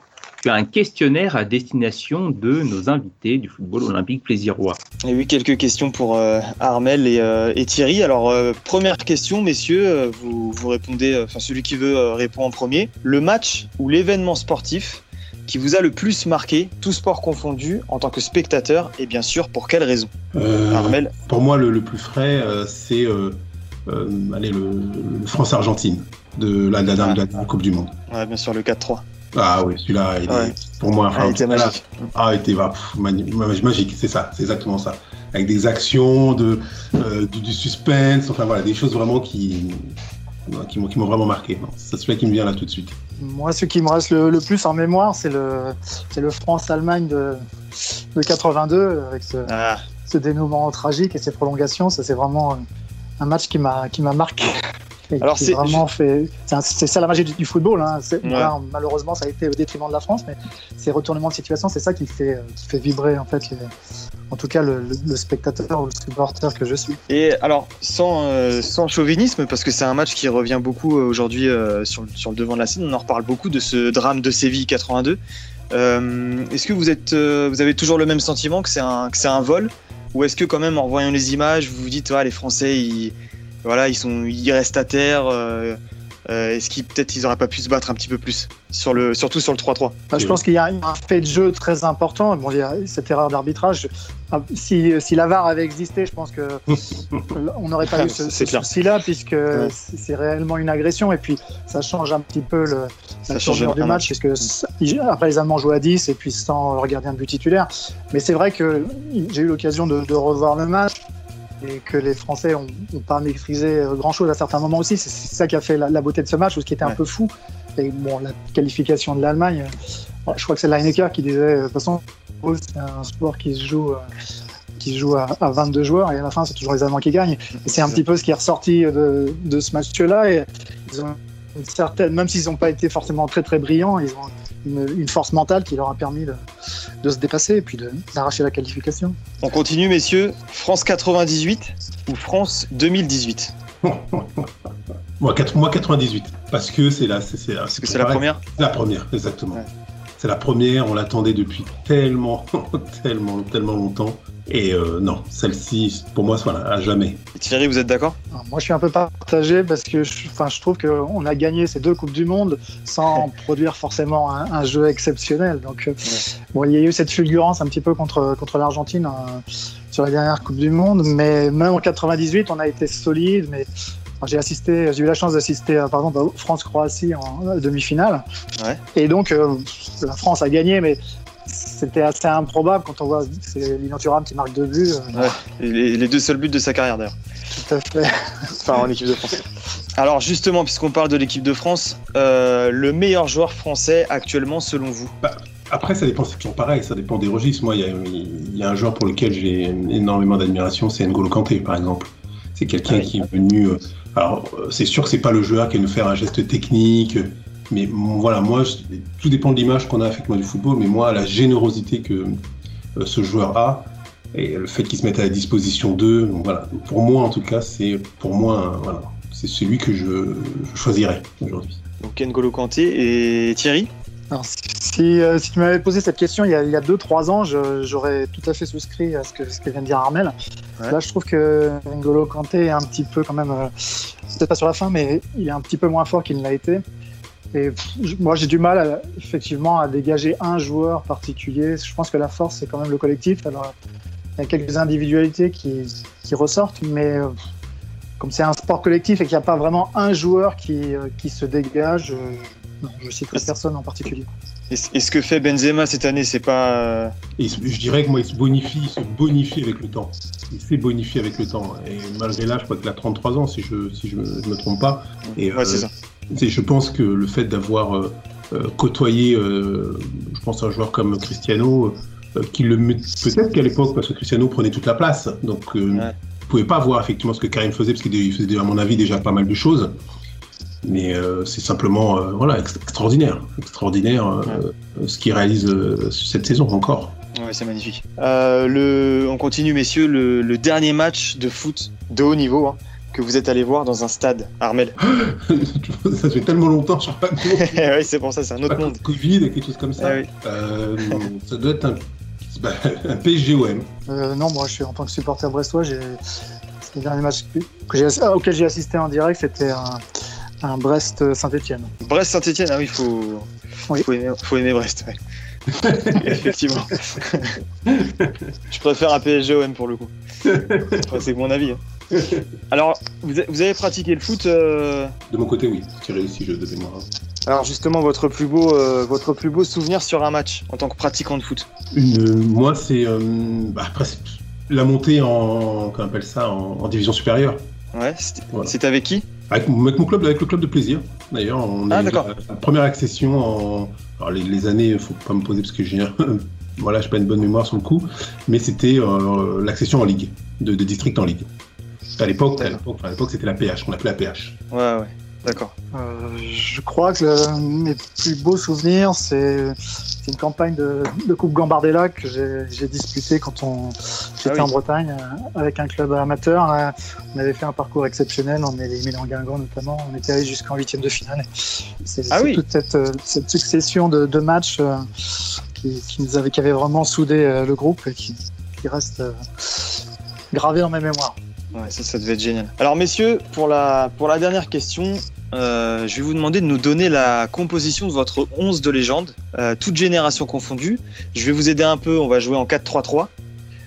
un questionnaire à destination de nos invités du football olympique plaisirois. Et oui, quelques questions pour euh, Armel euh, et, Thierry. Alors, euh, première question, messieurs, vous, vous répondez, enfin celui qui veut répond en premier. Le match ou l'événement sportif qui vous a le plus marqué, tout sport confondu, en tant que spectateur, et bien sûr, pour quelle raison Armel Pour moi, le, plus frais, c'est allez, le, France-Argentine de la, la, la, Coupe du Monde. Ouais, bien sûr, le 4-3. Ah oui, celui-là, il est, pour moi, ah, il était magique. Ah, il était magique, c'est ça, c'est exactement ça. Avec des actions, de, euh, du, suspense, enfin voilà, des choses vraiment qui, qui m'ont vraiment marqué. C'est celui qui me vient là tout de suite. Moi, ce qui me reste le, plus en mémoire, c'est le, le France-Allemagne de, de 82, avec ce, ah. ce dénouement tragique et ses prolongations. Ça, c'est vraiment un match qui m'a marqué. Alors c'est vraiment fait. C'est ça la magie du, football. Hein. malheureusement, ça a été au détriment de la France, mais ces retournements de situation, c'est ça qui fait, qui fait vibrer en fait, en tout cas le, spectateur ou le supporter que je suis. Et alors, sans, euh, sans chauvinisme, parce que c'est un match qui revient beaucoup euh, aujourd'hui euh, sur, sur, le devant de la scène, on en reparle beaucoup de ce drame de Séville 82. est-ce que vous, êtes, vous avez toujours le même sentiment que c'est un, un vol? Ou est-ce que quand même en voyant les images, vous vous dites, les Français, ils, voilà, ils, sont, ils restent à terre. Euh, euh, est-ce qu'ils peut-être ils n'auraient pas pu se battre un petit peu plus sur le, surtout sur le 3-3 bah, Je pense qu'il y a un fait de jeu très important. Bon, il y a cette erreur d'arbitrage. Ah, si, si la VAR avait existé, je pense que [LAUGHS] on n'aurait pas eu ce, souci-là, puisque c'est réellement une agression. Et puis, ça change un petit peu le, la du match, puisque après les Allemands jouent à 10 et puis sans le gardien de but titulaire. Mais c'est vrai que j'ai eu l'occasion de, de revoir le match et que les Français n'ont pas maîtrisé euh, grand-chose à certains moments aussi. C'est ça qui a fait la, beauté de ce match, ce qui était un peu fou. Et bon, la qualification de l'Allemagne, euh, je crois que c'est Lineker qui disait, euh, de toute façon, c'est un sport qui se joue, qui se joue à, 22 joueurs et à la fin, c'est toujours les Allemands qui gagnent. Et c'est un petit peu ce qui est ressorti de, ce match-là. Et ils ont une certaine, même s'ils n'ont pas été forcément très très brillants, ils ont une, force mentale qui leur a permis de, se dépasser et puis d'arracher la qualification. On continue, messieurs. France 98 ou France 2018 [LAUGHS] moi, 98, parce que c'est la, c'est, c'est la première? La première, exactement. C'est la première. On l'attendait depuis tellement, [LAUGHS] tellement, tellement longtemps. Et euh, non, celle-ci, pour moi, voilà, à jamais. Thierry, vous êtes d'accord? Moi, je suis un peu partagé parce que je, enfin, je trouve qu'on a gagné ces deux Coupes du Monde sans produire forcément un, jeu exceptionnel. Donc, euh, bon, il y a eu cette fulgurance un petit peu contre, contre l'Argentine euh, sur la dernière Coupe du Monde, mais même en 98, on a été solide. Mais j'ai assisté, j'ai eu la chance d'assister, par exemple, à France-Croatie en demi-finale. Et donc, la France a gagné, mais c'était assez improbable quand on voit c'est Lino qui marque deux buts. Euh, les, deux seuls buts de sa carrière d'ailleurs. Tout à fait. [LAUGHS] enfin en équipe de France. Alors justement, puisqu'on parle de l'équipe de France, euh, le meilleur joueur français actuellement selon vous? Bah, Après, ça dépend, c'est toujours pareil, ça dépend des registres. Moi, il y, a un joueur pour lequel j'ai énormément d'admiration, c'est N'Golo Kanté par exemple. C'est quelqu'un qui est venu. Euh, alors, c'est sûr que c'est pas le joueur qui va nous faire un geste technique mais voilà, moi, tout dépend de l'image qu'on a avec moi du football, mais moi, la générosité que euh, ce joueur a et le fait qu'il se mette à la disposition d'eux, voilà, pour moi en tout cas, c'est pour moi, voilà, c'est celui que je, choisirais aujourd'hui. Donc N'Golo Kanté et Thierry? Si, euh, si, tu m'avais posé cette question il y a 2-3 ans, j'aurais tout à fait souscrit à ce que, ce que vient de dire Armel. Là, je trouve que N'Golo Kanté est un petit peu quand même, euh, peut-être pas sur la fin, mais il est un petit peu moins fort qu'il ne l'a été. Et moi, j'ai du mal, effectivement, à dégager un joueur particulier. Je pense que la force, c'est quand même le collectif. Alors, il y a quelques individualités qui, qui ressortent, mais euh, comme c'est un sport collectif et qu'il n'y a pas vraiment un joueur qui, euh, qui se dégage, euh, je ne citerai personne en particulier. Et ce que fait Benzema cette année, c'est pas. je dirais que moi, il se bonifie, se bonifie avec le temps. Il s'est bonifié avec le temps. Et malgré l'âge, je crois qu'il a 33 ans, si je si je me, me trompe pas. Et, ouais, c'est ça je pense que le fait d'avoir euh, euh, côtoyé, euh, je pense, un joueur comme Cristiano, qui le peut-être qu'à l'époque, parce que Cristiano prenait toute la place, donc vous ne pouvez pas voir effectivement ce que Karim faisait, parce qu'il faisait, à mon avis, déjà pas mal de choses. Mais c'est simplement voilà, extraordinaire, extraordinaire ce qu'il réalise cette saison encore. Ouais, c'est magnifique. le, on continue, messieurs, le, le, dernier match de foot de haut niveau. Hein que vous êtes allé voir dans un stade, Armel [LAUGHS] Ça fait tellement longtemps, je crois pas. [LAUGHS] oui, c'est pour ça, c'est un autre monde. Covid et quelque chose comme ça. Ah euh, ça doit être un, bah, [LAUGHS] un PSGOM. Euh, non, moi, je suis en tant que supporter brestois, j'ai le dernier match que ah, auquel j'ai assisté en direct, c'était un, Brest-Saint-Etienne. Brest-Saint-Etienne, ah oui, il faut, faut, aimer, faut aimer Brest. Effectivement. je préfère un PSGOM pour le coup. c'est mon avis. Hein. [LAUGHS] Alors, vous, avez pratiqué le foot euh, De mon côté, oui. J'ai réussi, je de mémoire. Alors justement, votre plus beau, euh, votre plus beau souvenir sur un match en tant que pratiquant de foot Moi, c'est bah, la montée en, qu'on appelle ça, en, division supérieure. Ouais. C'était avec qui? Avec, mon club, avec le club de plaisir. D'ailleurs, on ah, d'accord. La, première accession en, alors les, les années, faut pas me poser parce que j'ai [LAUGHS] voilà, j'ai pas une bonne mémoire sur le coup, mais c'était euh, l'accession en ligue, de, de district en ligue. À l'époque, à l'époque, c'était la PH, qu'on appelait la PH. Ouais, ouais. D'accord. Euh, je crois que mes plus beaux souvenirs, c'est une campagne de, Coupe Gambardella que j'ai disputée quand on j'étais ah en Bretagne euh, avec un club amateur. On avait fait un parcours exceptionnel, on est éliminé en Guingamp notamment. On était allé jusqu'en huitième de finale. C'est ah toute cette, euh, cette succession de, matchs qui, nous avait, qui avait vraiment soudé le groupe et qui, qui reste gravé dans mes mémoires. Ouais, ça, ça devait être génial. Alors, messieurs, pour la, pour la dernière question, euh, je vais vous demander de nous donner la composition de votre 11 de légende, euh, toute génération confondue. Je vais vous aider un peu, on va jouer en 4-3-3.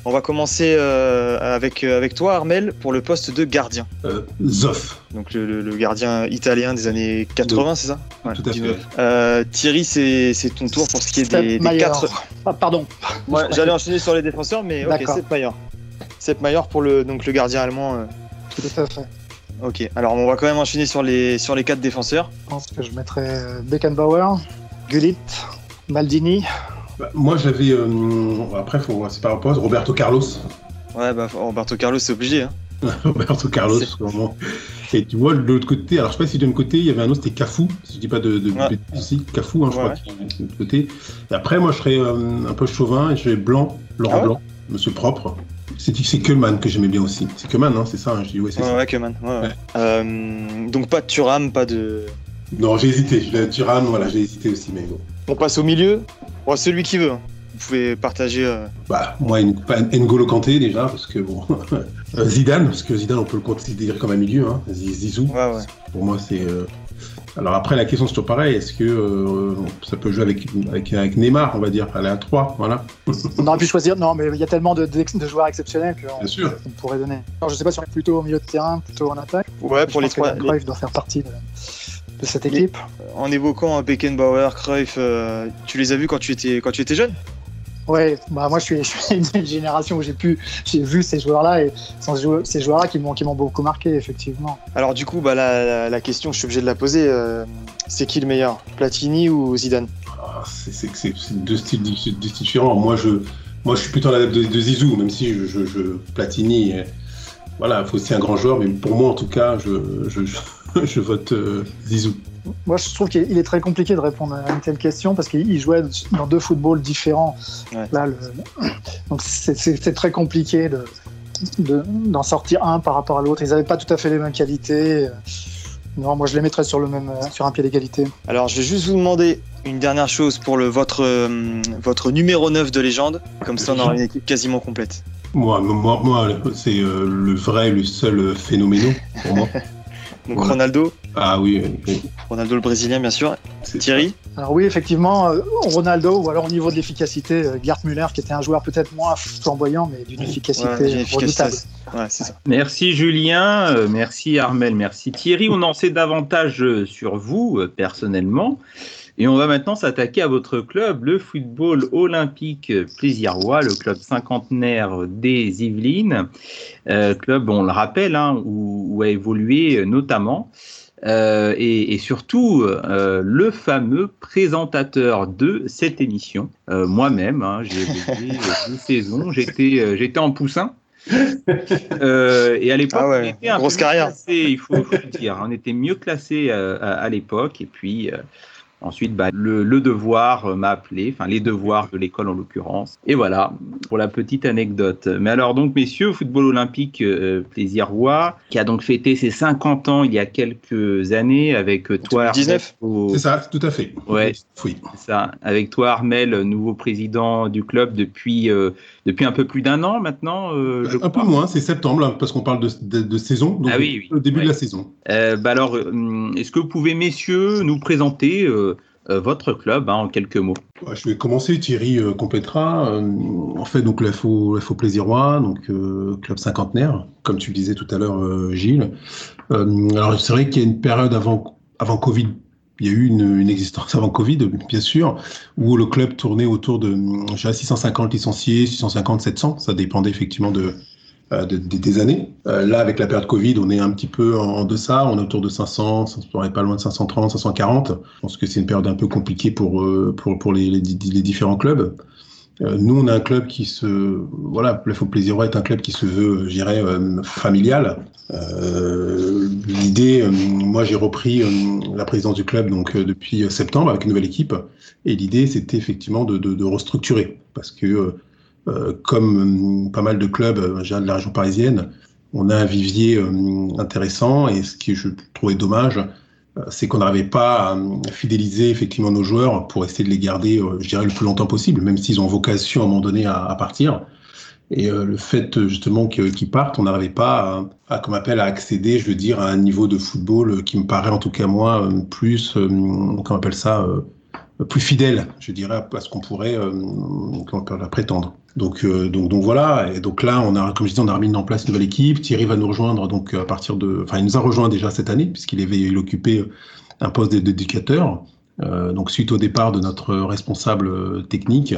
On va commencer euh, avec, avec toi, Armel, pour le poste de gardien. Zoff. Donc le, gardien italien des années 80, c'est ça? Tout à fait. Thierry, c'est ton tour pour ce qui est des, des 4. Ah, pardon. J'allais enchaîner sur les défenseurs, mais ok, c'est Mayer. Sepp Mayer pour le, donc, le gardien allemand. Euh. Tout à fait. Ok, alors on va quand même enchaîner sur les, sur les quatre défenseurs. Je pense que je mettrais euh, Beckenbauer, Gullit, Maldini. Bah, moi j'avais. Euh, après, faut, c'est par rapport Roberto Carlos. Ouais, bah Roberto Carlos, c'est obligé. Hein. [LAUGHS] Roberto Carlos, Et tu vois, de l'autre côté, alors je sais pas si de l'autre côté, il y avait un autre, c'était Cafou, si je dis pas de, de ouais. aussi, Cafou, hein, je crois, de l'autre côté. Et après, moi, je serais euh, un peu chauvin et je serais Blanc, Laurent ah ouais Blanc, Monsieur Propre. C'est Keman que j'aimais bien aussi. C'est Keman, hein, c'est ça hein, Je dis, ouais, c'est ouais, ça. Ouais, Keman. Ouais, ouais. Euh, donc pas de Turam, pas de. Non, j'ai hésité. Turam, voilà, j'ai hésité aussi, mais bon. On passe au milieu. Bon, celui qui veut. Hein. Vous pouvez partager. Euh... Bah, moi, N'Golo Kanté déjà, parce que bon. [LAUGHS] Zidane, parce que Zidane, on peut le considérer comme un milieu, hein. Zizou. Ouais, ouais. Pour moi, c'est. Alors après, la question c'est toujours pareil. Est-ce que euh, ça peut jouer avec, avec, avec, Neymar, on va dire, aller à 3, voilà. On aurait pu choisir. Non, mais il y a tellement de, de, de joueurs exceptionnels qu'on on pourrait donner. Alors, je sais pas si on est plutôt au milieu de terrain, plutôt en attaque. Ouais, pour les trois. Cruyff doit faire partie de, de cette équipe. En évoquant Beckenbauer, Cruyff, euh, tu les as vus quand tu étais, quand tu étais jeune? Ouais, bah moi je suis, [LAUGHS] je suis une génération où j'ai pu, j'ai vu ces joueurs-là et sont ces joueurs-là qui m'ont, qui m'ont beaucoup marqué effectivement. Alors du coup, bah la, la, la question, je suis obligé de la poser. Euh, c'est qui le meilleur, Platini ou Zidane? Ah, c'est, c'est, c'est, deux styles, différents. Moi je, moi je suis plutôt l'adepte de, de Zizou, même si je, je, je Platini, voilà, il faut aussi un grand joueur, mais pour moi en tout cas, je, je, je [LAUGHS] vote euh, Zizou. Moi, je trouve qu'il est très compliqué de répondre à une telle question parce qu'il jouait dans deux footballs différents. Ouais. Là, le... Donc, c'est très compliqué de, d'en de, sortir un par rapport à l'autre. Ils n'avaient pas tout à fait les mêmes qualités. Non, moi, je les mettrais sur, le même, sur un pied d'égalité. Alors, je vais juste vous demander une dernière chose pour le, votre, euh, votre numéro 9 de légende. Comme ça, on aura une équipe quasiment complète. Moi, moi, moi c'est euh, le vrai, le seul phénoménal pour moi. [LAUGHS] Donc voilà. Ronaldo Ah oui, oui, Ronaldo le Brésilien, bien sûr. Thierry Alors oui, effectivement, euh, Ronaldo, ou alors au niveau de l'efficacité, euh, Gerd Müller, qui était un joueur peut-être moins flamboyant, mais d'une efficacité ouais, redoutable. Ouais, c'est ça. Merci Julien, euh, merci Armel, merci Thierry. On en sait davantage sur vous, personnellement. Et on va maintenant s'attaquer à votre club, le football olympique plaisirois, le club cinquantenaire des Yvelines. Euh, club, on le rappelle, hein, où, où, a évolué notamment euh, et, et, surtout euh, le fameux présentateur de cette émission, euh, moi-même. Hein, j'ai [LAUGHS] deux saisons, j'étais j'étais en poussin. Et à l'époque, ah ouais, on était un grosse carrière. Classé, il faut, faut, le dire. On était mieux classé à, à l'époque. Et puis, ensuite, bah, le, le, devoir m'a appelé, enfin, les devoirs de l'école en l'occurrence. Et voilà, pour la petite anecdote. Mais alors, donc, messieurs, football olympique euh, plaisir-roi, qui a donc fêté ses 50 ans il y a quelques années avec toi. 19 au... C'est ça, tout à fait. Ouais, oui. c'est ça. Avec toi, Armel, nouveau président du club depuis euh, depuis un peu plus d'un an maintenant. Euh, je un crois. peu moins, c'est septembre, là, parce qu'on parle de, de, de, saison, donc ah, oui, oui. le début ouais. de la saison. Euh, bah alors, est-ce que vous pouvez, messieurs, nous présenter euh, votre club hein, en quelques mots? Je vais commencer, Thierry euh, complétera. Euh, en fait, donc FO, FO Plaisirois, donc euh, club cinquantenaire, comme tu le disais tout à l'heure, euh, Gilles. alors c'est vrai qu'il y a une période avant, avant Covid il y a eu une, existence avant Covid, bien sûr, où le club tournait autour de 650 licenciés, 650, 700. Ça dépendait effectivement de, euh, de, de des années. Euh, là, avec la période Covid, on est un petit peu en, deçà. On est autour de 500, on est pas loin de 530, 540. Je pense que c'est une période un peu compliquée pour, euh, pour, pour les différents clubs. Euh, nous, on a un club qui se, voilà, le Faux Plaisir est un club qui se veut, je dirais, euh, familial. Euh, L'idée, euh, moi, j'ai repris la présidence du club donc depuis septembre avec une nouvelle équipe, et l'idée, c'était effectivement de, de, de, restructurer, parce que comme pas mal de clubs de la région parisienne, on a un vivier intéressant, et ce qui je trouvais dommage, c'est qu'on n'arrivait pas à fidéliser effectivement nos joueurs pour essayer de les garder, je dirais, le plus longtemps possible, même s'ils ont vocation à un moment donné à, partir. Et euh, le fait justement qu'ils partent, on n'arrivait pas à, à, comme appelle, à accéder, je veux dire, à un niveau de football qui me paraît en tout cas moi plus, euh, comment appelle ça, euh, plus fidèle, je dirais, à ce qu'on pourrait, on peut prétendre. Donc, donc, donc voilà. Et donc là, on a, comme je disais, on a remis en place une nouvelle équipe. Thierry va nous rejoindre donc à partir de, enfin, il nous a rejoint déjà cette année puisqu'il avait, il occupait un poste d'éducateur. donc suite au départ de notre responsable technique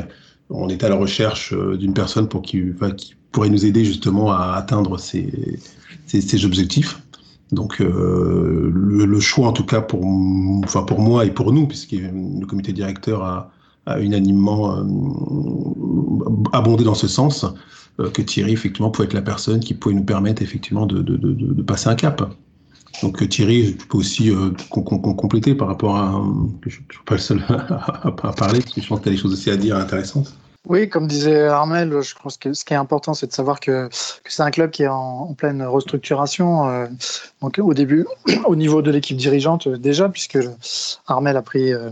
on était à la recherche d'une personne pour qui, pourrait nous aider justement à atteindre ces, ces objectifs. Donc euh, le, le, choix, en tout cas pour, enfin pour moi et pour nous, puisque le comité directeur a, a unanimement euh, abondé dans ce sens, euh, que Thierry effectivement pouvait être la personne qui pouvait nous permettre effectivement de, de, de, de passer un cap. Donc Thierry, tu peux aussi compléter par rapport à. Je ne suis pas le seul [LAUGHS] à, parler, parce que je pense qu'il y a des choses aussi à dire intéressantes. Oui, comme disait Armel, je pense que ce qui est important, c'est de savoir que, c'est un club qui est en, pleine restructuration. Euh, donc, au début, [CLEARS THROAT] au niveau de l'équipe dirigeante, euh, déjà, puisque Armel a pris euh,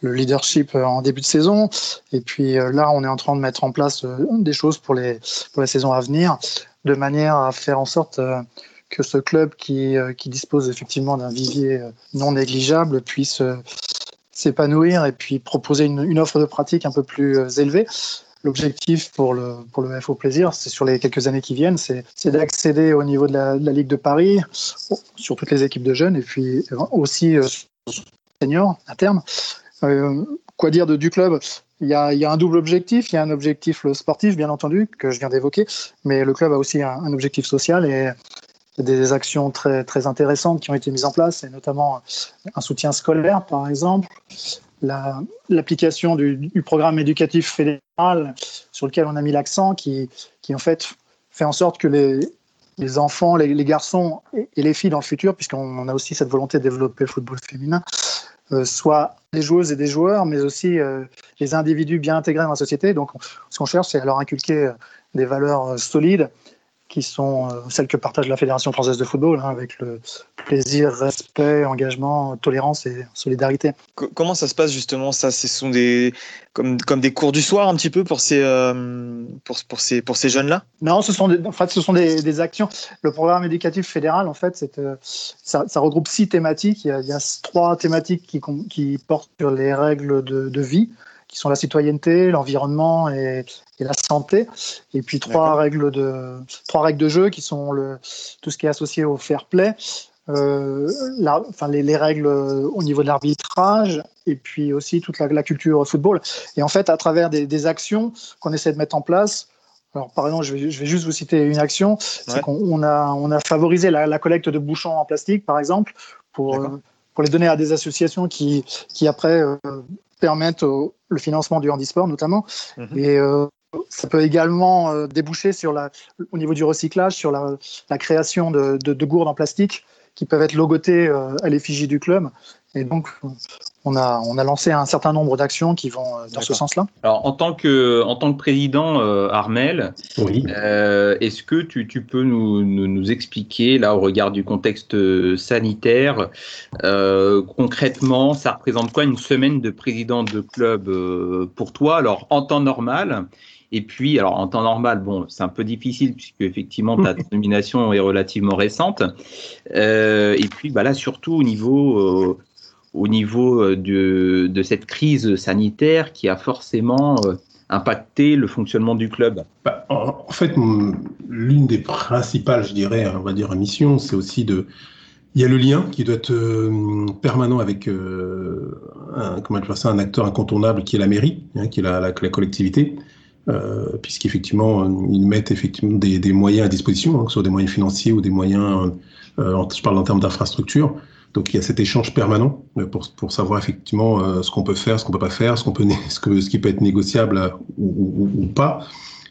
le leadership en début de saison. Et puis là, on est en train de mettre en place des choses pour les, pour la saison à venir, de manière à faire en sorte que ce club qui, qui dispose effectivement d'un vivier non négligeable puisse s'épanouir et puis proposer une, offre de pratique un peu plus euh, élevée. L'objectif pour le, pour le FO Plaisir, c'est sur les quelques années qui viennent, c'est d'accéder au niveau de la, Ligue de Paris, sur toutes les équipes de jeunes, et puis aussi euh, seniors à terme. Euh, quoi dire du club? Il y, a, il y, a, un double objectif. Il y a un objectif sportif, bien entendu, que je viens d'évoquer, mais le club a aussi un, un objectif social et des actions très, très intéressantes qui ont été mises en place, et notamment un soutien scolaire, par exemple, l'application du, programme éducatif fédéral sur lequel on a mis l'accent, qui, qui en fait fait en sorte que les, les enfants, les, garçons et, les filles dans le futur, puisqu'on a aussi cette volonté de développer le football féminin, euh, soient des joueuses et des joueurs, mais aussi euh, des individus bien intégrés dans la société. Donc, ce qu'on cherche, c'est à leur inculquer euh, des valeurs solides qui sont euh, celles que partage la Fédération française de football, hein, avec le plaisir, respect, engagement, tolérance et solidarité. comment ça se passe justement ça? Ce sont des comme, comme des cours du soir un petit peu pour ces euh, pour, pour, ces pour ces jeunes là Non, ce sont des, en fait ce sont des, des, actions. Le programme éducatif fédéral en fait c'est euh, ça, ça, regroupe six thématiques. Il y a, il y a trois thématiques qui, qui portent sur les règles de, de vie qui sont la citoyenneté, l'environnement et, la santé. Et puis trois règles de trois règles de jeu qui sont le, tout ce qui est associé au fair play, euh, la, enfin les, règles au niveau de l'arbitrage et puis aussi toute la, culture football. Et en fait, à travers des, actions qu'on essaie de mettre en place. Alors, par exemple, je vais, je vais juste vous citer une action. C'est qu'on a, on a favorisé la, collecte de bouchons en plastique, par exemple, pour, euh, pour les donner à des associations qui, qui après, euh, permettent le financement du handisport notamment. Mhm. Et euh, ça peut également euh, déboucher sur la, au niveau du recyclage, sur la, la création de, de, de, gourdes en plastique qui peuvent être logotées euh, à l'effigie du club. Et donc, on a, on a lancé un certain nombre d'actions qui vont dans ce sens-là. Alors, en tant que, en tant que président, Armel, oui. est-ce que tu, tu peux nous, nous, expliquer, là, au regard du contexte sanitaire, concrètement, ça représente quoi une semaine de président de club pour toi? Alors, en temps normal, et puis, alors en temps normal, bon, c'est un peu difficile puisque effectivement ta [LAUGHS] nomination est relativement récente. Euh, et puis, bah là, surtout au niveau, euh, au niveau euh, de, cette crise sanitaire qui a forcément impacté le fonctionnement du club. Bah, en, fait, l'une des principales, je dirais, on va dire, missions, c'est aussi de il y a le lien qui doit être permanent avec un, comment ça, un acteur incontournable qui est la mairie, hein, qui est la, collectivité. Euh, puisqu'effectivement, ils mettent effectivement des, moyens à disposition, hein, que ce soit des moyens financiers ou des moyens, euh, je parle en termes d'infrastructure. Donc il y a cet échange permanent euh, pour, pour savoir effectivement euh, ce qu'on peut faire, ce qu'on peut pas faire, ce, qu'on peut, [LAUGHS] ce, qui peut être négociable ou, ou, pas.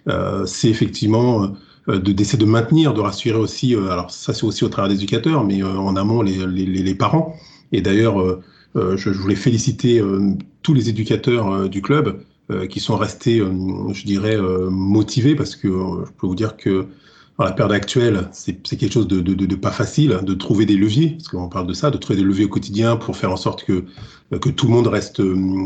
Euh, c'est effectivement de d'essayer de maintenir, de rassurer aussi. alors ça c'est aussi au travers des éducateurs, mais en amont les, les, parents. Et d'ailleurs, je, voulais féliciter tous les éducateurs du club euh, qui sont restés, euh, je dirais, euh, motivés parce que je peux vous dire que dans la période actuelle, c'est quelque chose de, de, de, pas facile de trouver des leviers, parce qu'on parle de ça, de trouver des leviers au quotidien pour faire en sorte que, que tout le monde reste,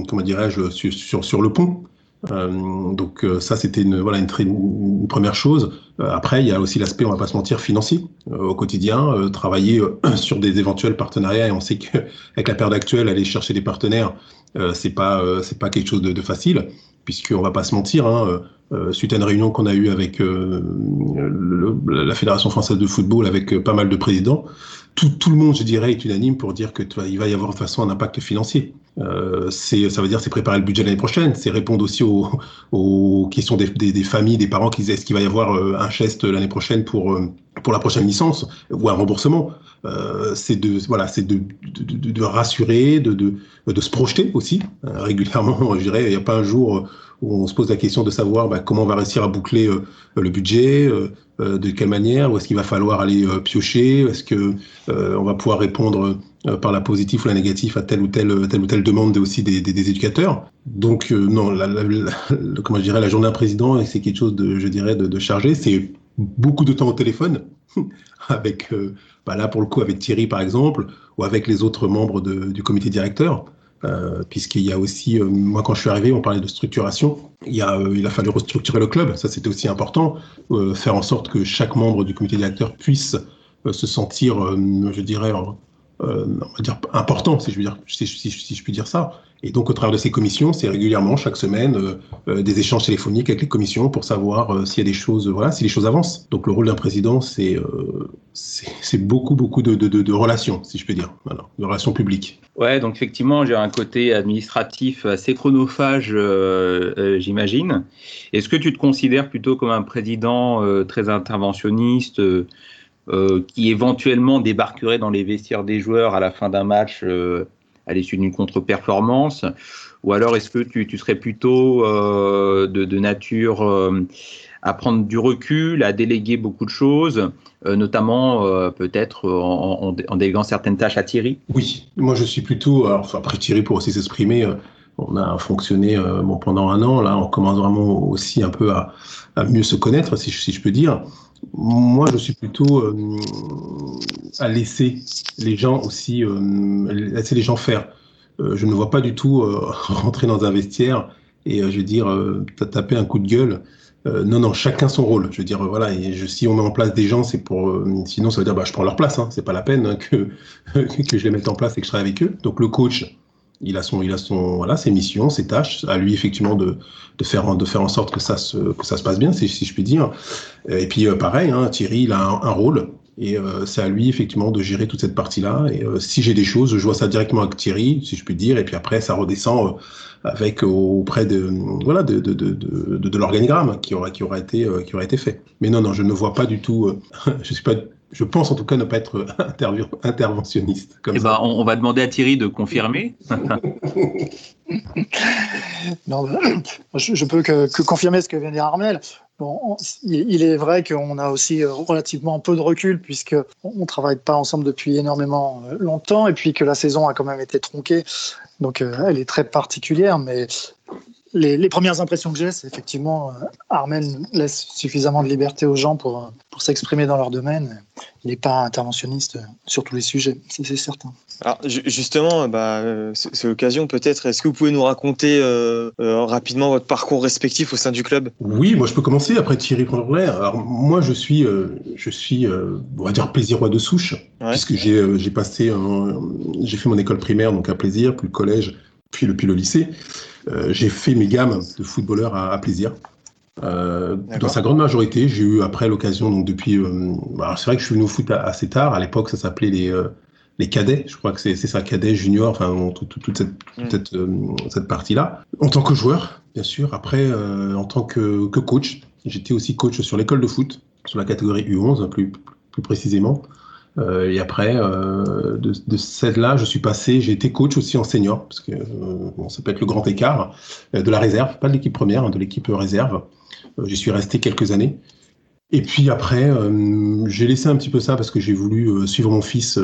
comment dirais-je, sur, sur, sur, le pont. Euh, donc ça, c'était une, voilà, une, une, première chose. après, il y a aussi l'aspect, on va pas se mentir, financier au quotidien, travailler sur des éventuels partenariats. Et on sait qu'avec la période actuelle, aller chercher des partenaires, euh, c'est pas euh, c'est pas quelque chose de, de facile puisqu'on va pas se mentir, hein, euh, suite à une réunion qu'on a eue avec euh, la Fédération française de football, avec pas mal de présidents, tout, le monde, je dirais, est unanime pour dire que il va y avoir de toute façon un impact financier. Euh, ça veut dire c'est préparer le budget l'année prochaine, c'est répondre aussi aux, questions des, familles, des parents qui disent est-ce qu'il va y avoir un geste l'année prochaine pour pour la prochaine licence ou un remboursement. Euh, c'est de voilà, c'est de, de, de, de, rassurer, de, se projeter aussi régulièrement. [LAUGHS] Je dirais, il n'y a pas un jour où on se pose la question de savoir bah, comment on va réussir à boucler le budget, de quelle manière, où est-ce qu'il va falloir aller piocher, est-ce que on va pouvoir répondre par la positive ou la négative à telle ou telle, telle ou telle demande aussi des, des, éducateurs. Donc non, la, comment je dirais, la journée d'un président, c'est quelque chose de, je dirais, de chargé. C'est beaucoup de temps au téléphone [LAUGHS] avec bah là pour le coup avec Thierry par exemple, ou avec les autres membres du comité directeur. Euh, puisqu'il y a aussi, euh, moi quand je suis arrivé, on parlait de structuration. Il, euh, a fallu restructurer le club, ça c'était aussi important, faire en sorte que chaque membre du comité directeur puisse se sentir, je dirais, dire important, si je, veux dire, puis dire ça, et donc, au travers de ces commissions, c'est régulièrement, chaque semaine, euh, euh, des échanges téléphoniques avec les commissions pour savoir euh, s'il y a des choses, voilà, si les choses avancent. Donc, le rôle d'un président, c'est beaucoup, beaucoup de, de, relations, si je peux dire, de relations publiques. Ouais, donc effectivement, j'ai un côté administratif assez chronophage, j'imagine. Est-ce que tu te considères plutôt comme un président très interventionniste qui éventuellement débarquerait dans les vestiaires des joueurs à la fin d'un match à l'issue d'une contre-performance. Ou alors est-ce que tu, serais plutôt euh, de, nature euh, à prendre du recul, à déléguer beaucoup de choses, euh, notamment peut-être en, déléguant certaines tâches à Thierry? Oui, moi je suis plutôt, alors, après Thierry pour aussi s'exprimer, on a fonctionné bon, pendant un an, là on commence vraiment aussi un peu à, mieux se connaître, si si je peux dire moi, je suis plutôt euh, à laisser les gens aussi, euh, laisser les gens faire. Euh, je ne vois pas du tout [LAUGHS] rentrer dans un vestiaire et, je veux dire, taper un coup de gueule. non, non, chacun son rôle. Je veux dire, voilà, et si on met en place des gens, c'est pour. sinon, ça veut dire, bah, je prends leur place. Hein, c'est pas la peine que [LAUGHS] que je les mette en place et que je travaille avec eux. Donc, le coach, il a son, il a son, voilà, ses missions, ses tâches. À lui effectivement de, de faire, de faire en sorte que ça se, que ça se passe bien, si, je puis dire. Et puis euh, pareil, hein, Thierry, il a un, rôle. Et euh, c'est à lui effectivement de gérer toute cette partie-là. Et euh, si j'ai des choses, je vois ça directement avec Thierry, si je puis dire. Et puis après, ça redescend avec auprès de voilà de, de, de, de, de l'organigramme qui aura qui aura été qui aura été fait. Mais non non, je ne vois pas du tout. [LAUGHS] je suis pas je pense en tout cas ne pas être [LAUGHS] interventionniste. Comme eh ben, on, va demander à Thierry de confirmer. [LAUGHS] non, je, peux que, confirmer ce que vient de dire Armel. Bon, il, est vrai qu'on a aussi relativement peu de recul puisqu'on ne travaille pas ensemble depuis énormément euh, longtemps et puis que la saison a quand même été tronquée. Donc euh, elle est très particulière, mais les, premières impressions que j'ai, c'est effectivement euh, Armel laisse suffisamment de liberté aux gens pour, pour s'exprimer dans leur domaine. Il n'est pas interventionniste sur tous les sujets, c'est certain. Alors justement, bah, c'est l'occasion peut-être. Est-ce que vous pouvez nous raconter euh, euh, rapidement votre parcours respectif au sein du club? Oui, moi je peux commencer après Thierry prendre Alors moi je suis, je suis, on va dire plaisirois de souche, puisque j'ai passé, j'ai fait mon école primaire donc à plaisir, puis le collège, puis le, puis le lycée. Euh, j'ai fait mes gammes de footballeur à, plaisir. Euh, dans sa grande majorité, j'ai eu après l'occasion, donc depuis. Euh, c'est vrai que je suis venu au foot assez tard. À l'époque, ça s'appelait les, les cadets. Je crois que c'est ça, cadets, juniors, enfin, toute, cette, mm. cette, partie-là. En tant que joueur, bien sûr. Après, en tant que, que coach, j'étais aussi coach sur l'école de foot, sur la catégorie U11, plus, plus précisément. Euh, et après, euh, de, de celle-là, je suis passé, j'ai été coach aussi en senior, parce que euh, ça peut être le grand écart, de la réserve, pas de l'équipe première, hein, de l'équipe réserve. J'y suis resté quelques années. Et puis après, j'ai laissé un petit peu ça parce que j'ai voulu suivre mon fils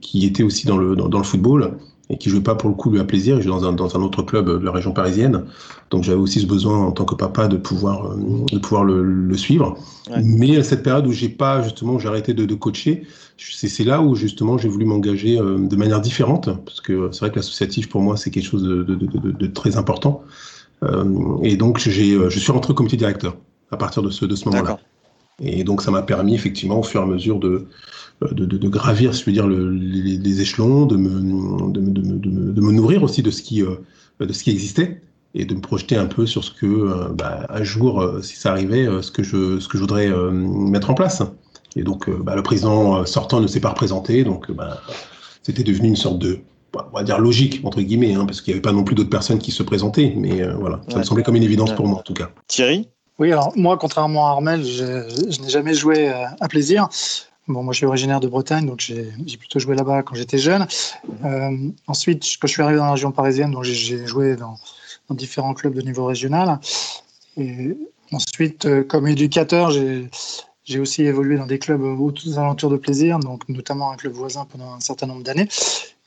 qui était aussi dans le, dans le football et qui jouait pas pour le coup lui à plaisir. Il jouait dans un, dans un autre club de la région parisienne. Donc j'avais aussi ce besoin en tant que papa de pouvoir, euh, de pouvoir le, le suivre. Mais à cette période où j'ai pas justement, j'ai arrêté de, de coacher, c'est là où justement j'ai voulu m'engager euh, de manière différente parce que c'est vrai que l'associatif pour moi c'est quelque chose de, de, de très important. Euh, et donc je suis rentré au comité directeur à partir de ce, de ce moment-là. Et donc ça m'a permis effectivement au fur et à mesure de de, de, de, gravir, si je veux dire, le, les, les, échelons, de me, de, de, me nourrir aussi de ce qui, euh, de ce qui existait et de me projeter un peu sur ce que, euh, bah, un jour, euh, si ça arrivait, ce que je, ce que je voudrais mettre en place. Et donc, bah, le président sortant ne s'est pas représenté, donc bah, c'était devenu une sorte de, on va dire logique entre guillemets, hein, parce qu'il n'y avait pas non plus d'autres personnes qui se présentaient, mais voilà, ça me semblait comme une évidence pour moi en tout cas. Thierry? Oui, alors moi, contrairement à Armel, je, je n'ai jamais joué à plaisir. Bon, moi, je suis originaire de Bretagne, donc j'ai plutôt joué là-bas quand j'étais jeune. Euh, ensuite, quand je suis arrivé dans la région parisienne, donc j'ai joué dans, différents clubs de niveau régional. Et ensuite, euh, comme éducateur, j'ai aussi évolué dans des clubs aux alentours de plaisir, donc notamment un club voisin pendant un certain nombre d'années.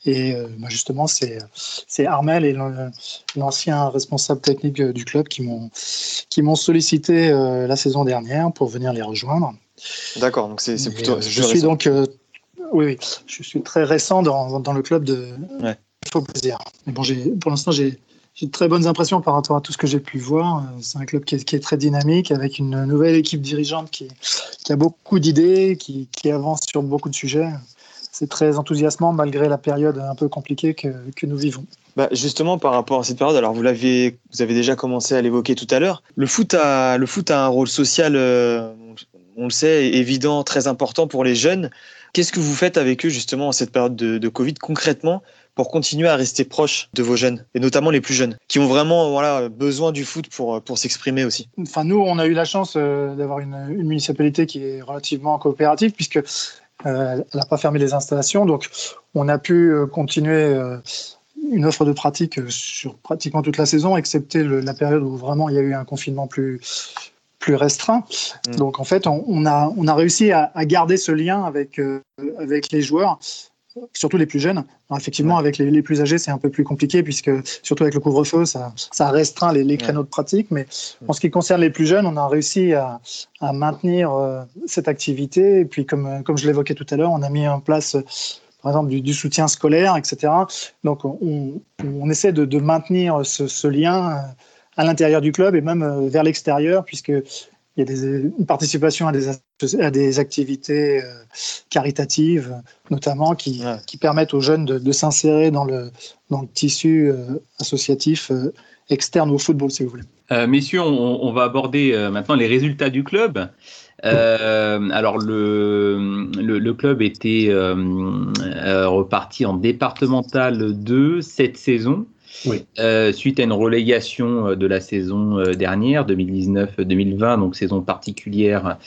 Et euh, bah, justement, c'est Armel et l'ancien responsable technique du club qui m'ont sollicité la saison dernière pour venir les rejoindre. D'accord, donc c'est plutôt. je suis donc oui, je suis très récent dans, dans le club de ouais. Faux Plaisir. Mais bon, pour l'instant, j'ai de très bonnes impressions par rapport à tout ce que j'ai pu voir. C'est un club qui est, qui est, très dynamique, avec une nouvelle équipe dirigeante qui, qui a beaucoup d'idées, qui, qui, avance sur beaucoup de sujets. C'est très enthousiasmant malgré la période un peu compliquée que, que nous vivons. Bah justement, par rapport à cette période, alors vous l'avez, vous avez déjà commencé à l'évoquer tout à l'heure. Le foot a, le foot a un rôle social, euh, on le sait, évident, très important pour les jeunes. Qu'est-ce que vous faites avec eux justement en cette période de, Covid concrètement pour continuer à rester proche de vos jeunes, et notamment les plus jeunes, qui ont vraiment voilà, besoin du foot pour, s'exprimer aussi? Enfin, nous, on a eu la chance euh, d'avoir une, municipalité qui est relativement coopérative, puisque euh, elle n'a pas fermé les installations, donc on a pu euh, continuer une offre de pratique sur pratiquement toute la saison, excepté la période où vraiment il y a eu un confinement plus, plus restreint. Mm. Donc en fait, on, a, on a réussi à, garder ce lien avec, euh, avec les joueurs, surtout les plus jeunes. effectivement, avec les, plus âgés, c'est un peu plus compliqué, puisque surtout avec le couvre-feu, ça, ça restreint les, créneaux de pratique. Mais mm. en ce qui concerne les plus jeunes, on a réussi à, à maintenir euh, cette activité. Et puis, comme, comme je l'évoquais tout à l'heure, on a mis en place par exemple du, soutien scolaire, etc. Donc on, on essaie de, de maintenir ce, ce lien à l'intérieur du club et même euh, vers l'extérieur, puisque il y a des, une participation à des, à des activités euh, caritatives, notamment, qui, qui, permettent aux jeunes de, s'insérer dans le, dans le tissu euh, associatif externe au football, si vous voulez. messieurs, on, va aborder maintenant les résultats du club. alors le, le, le, club était reparti en départemental 2 cette saison. Oui. Euh, suite à une relégation euh, de la saison euh, dernière, 2019-2020, donc saison particulière,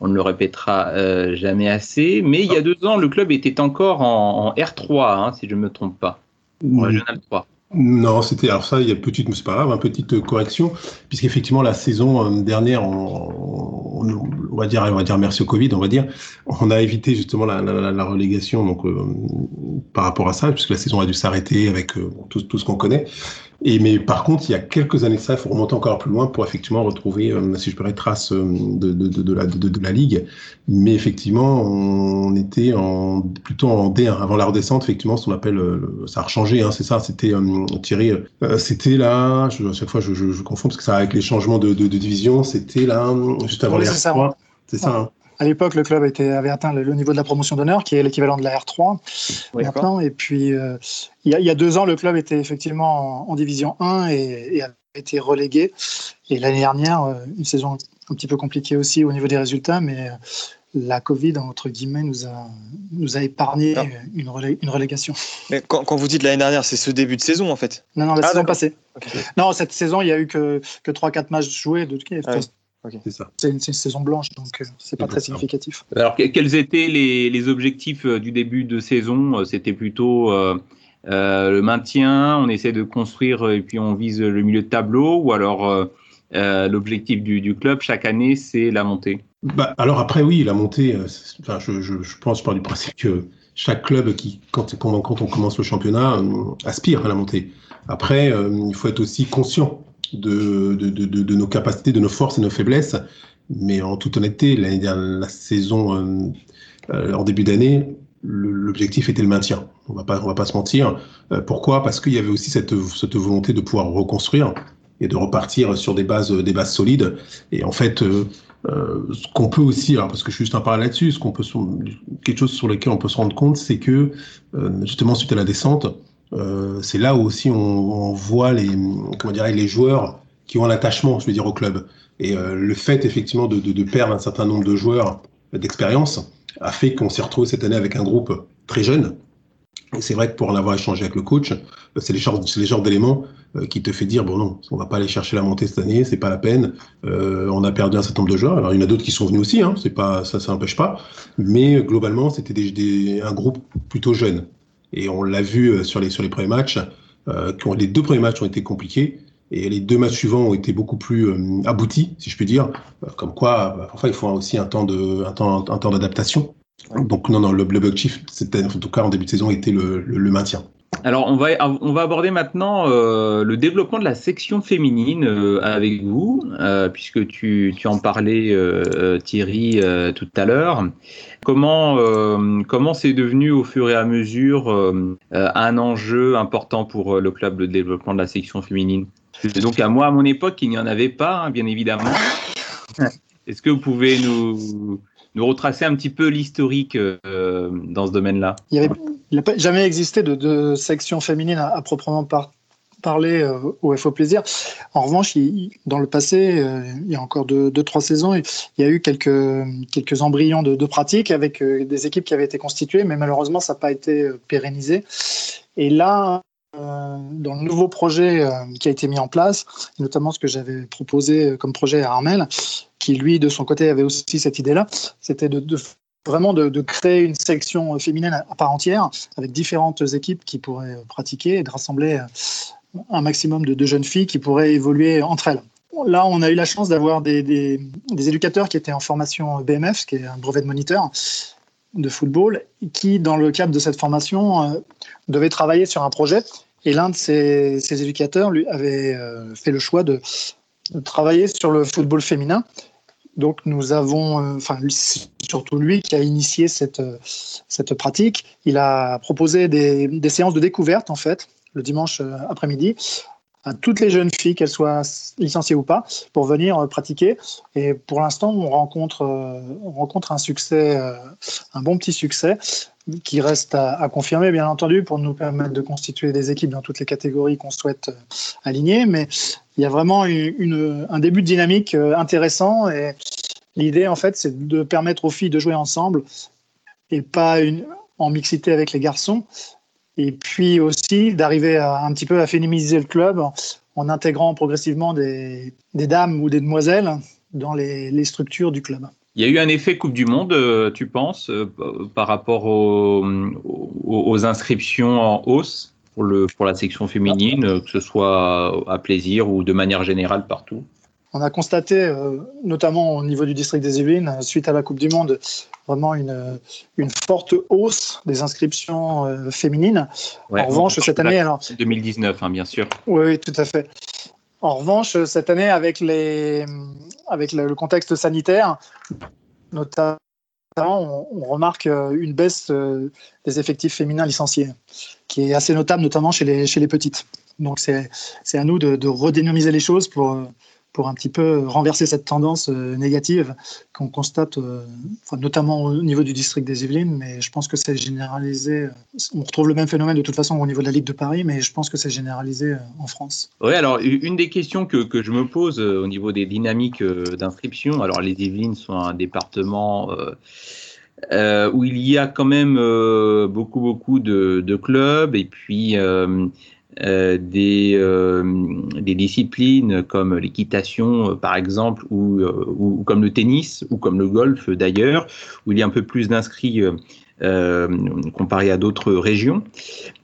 on ne le répétera jamais assez. Mais il y a deux ans, le club était encore en, R3, hein, si je ne me trompe pas, en Régional 3. Non, c'était alors ça, il y a petite, c'est pas grave, une petite correction, puisqu'effectivement la saison dernière, on, va dire, on va dire merci au Covid, on va dire, on a évité justement la, relégation, donc par rapport à ça, puisque la saison a dû s'arrêter avec tout, ce qu'on connaît. Et, mais par contre, il y a quelques années de ça, il faut remonter encore plus loin pour effectivement retrouver, euh, si je peux dire, traces euh, de, de, de, la, de, la Ligue. Mais effectivement, on était en, plutôt en D1. Avant la redescente, effectivement, ce qu'on appelle, euh, ça a changé, hein, c'est ça, c'était Thierry, c'était là, je, à chaque fois je, je, je, confonds parce que ça avec les changements de, division, c'était là, juste avant les R3. C'est ça. Hein. À l'époque, le club était, avait atteint le, niveau de la promotion d'honneur, qui est l'équivalent de la R3 maintenant. Et puis, euh, il, y a, deux ans, le club était effectivement en, division 1 et, a été relégué. Et l'année dernière, euh, une saison un petit peu compliquée aussi au niveau des résultats, mais euh, la Covid, entre guillemets, nous a, nous a épargné ah. une, une, relégation. Mais quand, vous dites l'année dernière, c'est ce début de saison, en fait Non, non, la ah, saison passée. Non, cette saison, il n'y a eu que, que 3-4 matchs joués. De, ah c'est une, saison blanche, donc euh, c'est pas très significatif. Alors, quels étaient les, objectifs euh, du début de saison? Euh, C'était plutôt le maintien, on essaie de construire et puis on vise le milieu de tableau, ou alors l'objectif du, club chaque année, c'est la montée? Bah, Alors après, oui, la montée, enfin, je, je, pense par du principe que chaque club qui, quand, quand, on commence le championnat, aspire à la montée. Après, il faut être aussi conscient de, nos capacités, de nos forces et nos faiblesses. Mais en toute honnêteté, la saison euh, euh, en début d'année, l'objectif était le maintien. On va pas, on va pas se mentir. Euh, pourquoi? Parce qu'il y avait aussi cette, volonté de pouvoir reconstruire et de repartir sur des bases, des bases solides. Et en fait, ce qu'on peut aussi, alors parce que je suis juste un parler là-dessus, ce qu'on quelque chose sur lequel on peut se rendre compte, c'est que justement suite à la descente, euh, c'est là où aussi on, voit les, comment dirais, les joueurs qui ont un attachement, je veux dire, au club. Et euh, le fait effectivement de, perdre un certain nombre de joueurs d'expérience a fait qu'on s'est retrouvé cette année avec un groupe très jeune. C'est vrai que pour en avoir échangé avec le coach, euh, c'est les, les genres d'éléments qui te fait dire bon non, on va pas aller chercher la montée cette année, c'est pas la peine. Euh, on a perdu un certain nombre de joueurs. Alors il y en a d'autres qui sont venus aussi, hein, c'est pas ça, ça n'empêche pas. Mais globalement, c'était un groupe plutôt jeune. Et on l'a vu euh, sur les, sur les premiers matchs, euh, les deux premiers matchs ont été compliqués. Et les deux matchs suivants ont été beaucoup plus aboutis, si je puis dire. Comme quoi, enfin, il faut aussi un temps de, un temps, un temps d'adaptation. Donc non, non, le, l'objectif, c'était en tout cas en début de saison, était le, le maintien. Alors, on va, on va aborder maintenant euh, le développement de la section féminine euh, avec vous, euh, puisque tu, tu, en parlais, Thierry, tout à l'heure. Comment comment c'est devenu au fur et à mesure un enjeu important pour le club de développement de la section féminine? Donc, à moi, à mon époque, il n'y en avait pas, hein, bien évidemment. [LAUGHS] Est-ce que vous pouvez nous, nous retracer un petit peu l'historique dans ce domaine-là il n'a jamais existé de, section féminine à, proprement parler euh, au FO Plaisir. En revanche, dans le passé, euh, il y a encore deux, trois saisons, il y a eu quelques, quelques embryons de, de pratiques avec euh, des équipes qui avaient été constituées, mais malheureusement, ça n'a pas été pérennisé. Et là, dans le nouveau projet qui a été mis en place, notamment ce que j'avais proposé comme projet à Armel, qui lui, de son côté, avait aussi cette idée-là, c'était de, de vraiment de, créer une section féminine à part entière avec différentes équipes qui pourraient pratiquer et de rassembler un maximum de, jeunes filles qui pourraient évoluer entre elles. Là, on a eu la chance d'avoir des, éducateurs qui étaient en formation BMF, qui est un brevet de moniteur de football, qui, dans le cadre de cette formation, euh, devaient travailler sur un projet. Et l'un de ces, éducateurs lui avait euh, fait le choix de, travailler sur le football féminin. Donc nous avons, euh, enfin surtout lui qui a initié cette, euh, cette pratique, il a proposé des, des séances de découverte en fait le dimanche après-midi à toutes les jeunes filles, qu'elles soient licenciées ou pas, pour venir pratiquer. Et pour l'instant, on rencontre, on rencontre un succès, un bon petit succès qui reste à, confirmer, bien entendu, pour nous permettre de constituer des équipes dans toutes les catégories qu'on souhaite aligner. Mais il y a vraiment un début de dynamique euh, intéressant et l'idée en fait c'est de permettre aux filles de jouer ensemble et pas en mixité avec les garçons et puis aussi d'arriver un petit peu à féminiser le club en intégrant progressivement des, dames ou des demoiselles dans les, structures du club. Il y a eu un effet Coupe du Monde, euh, tu penses, euh, par rapport aux, inscriptions en hausse pour, le, pour la section féminine, que ce soit à plaisir ou de manière générale partout? On a constaté, euh, notamment au niveau du district des Yvelines, suite à la Coupe du Monde, vraiment une, une forte hausse des inscriptions euh, féminines. en revanche, cette année. Alors, 2019, hein, bien sûr. Oui, tout à fait. En revanche, cette année, avec, les, avec le contexte sanitaire, notamment, on, remarque une baisse des effectifs féminins licenciés qui est assez notable, notamment chez les, chez les petites. Donc c'est à nous de, de, redynamiser les choses pour, pour un petit peu renverser cette tendance euh, négative qu'on constate, euh, notamment au niveau du district des Yvelines, mais je pense que c'est généralisé. On retrouve le même phénomène de toute façon au niveau de la Ligue de Paris, mais je pense que c'est généralisé euh, en France. Oui, alors une des questions que, je me pose au niveau des dynamiques d'inscription, alors les Yvelines sont un département... Euh, où il y a quand même euh, beaucoup beaucoup de, clubs et puis euh, euh des, euh, des, disciplines comme l'équitation par exemple ou, ou, comme le tennis ou comme le golf d'ailleurs où il y a un peu plus d'inscrits comparé à d'autres régions.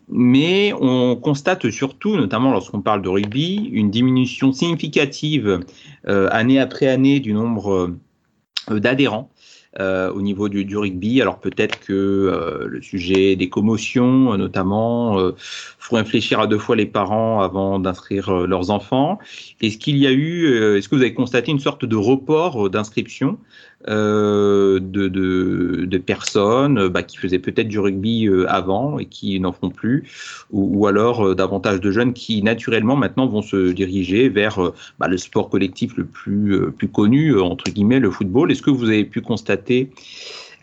Mais on constate surtout, notamment lorsqu'on parle de rugby, une diminution significative année après année du nombre d'adhérents. Euh, au niveau du, du, rugby. Alors peut-être que euh, le sujet des commotions, notamment, euh, faut réfléchir à deux fois les parents avant d'inscrire leurs enfants. Est-ce qu'il y a eu, est-ce que vous avez constaté une sorte de report d'inscription euh, de, personnes bah, qui faisaient peut-être du rugby euh, avant et qui n'en font plus, ou, alors euh, davantage de jeunes qui naturellement maintenant vont se diriger vers bah, le sport collectif le plus, plus connu, entre guillemets, le football. Est-ce que vous avez pu constater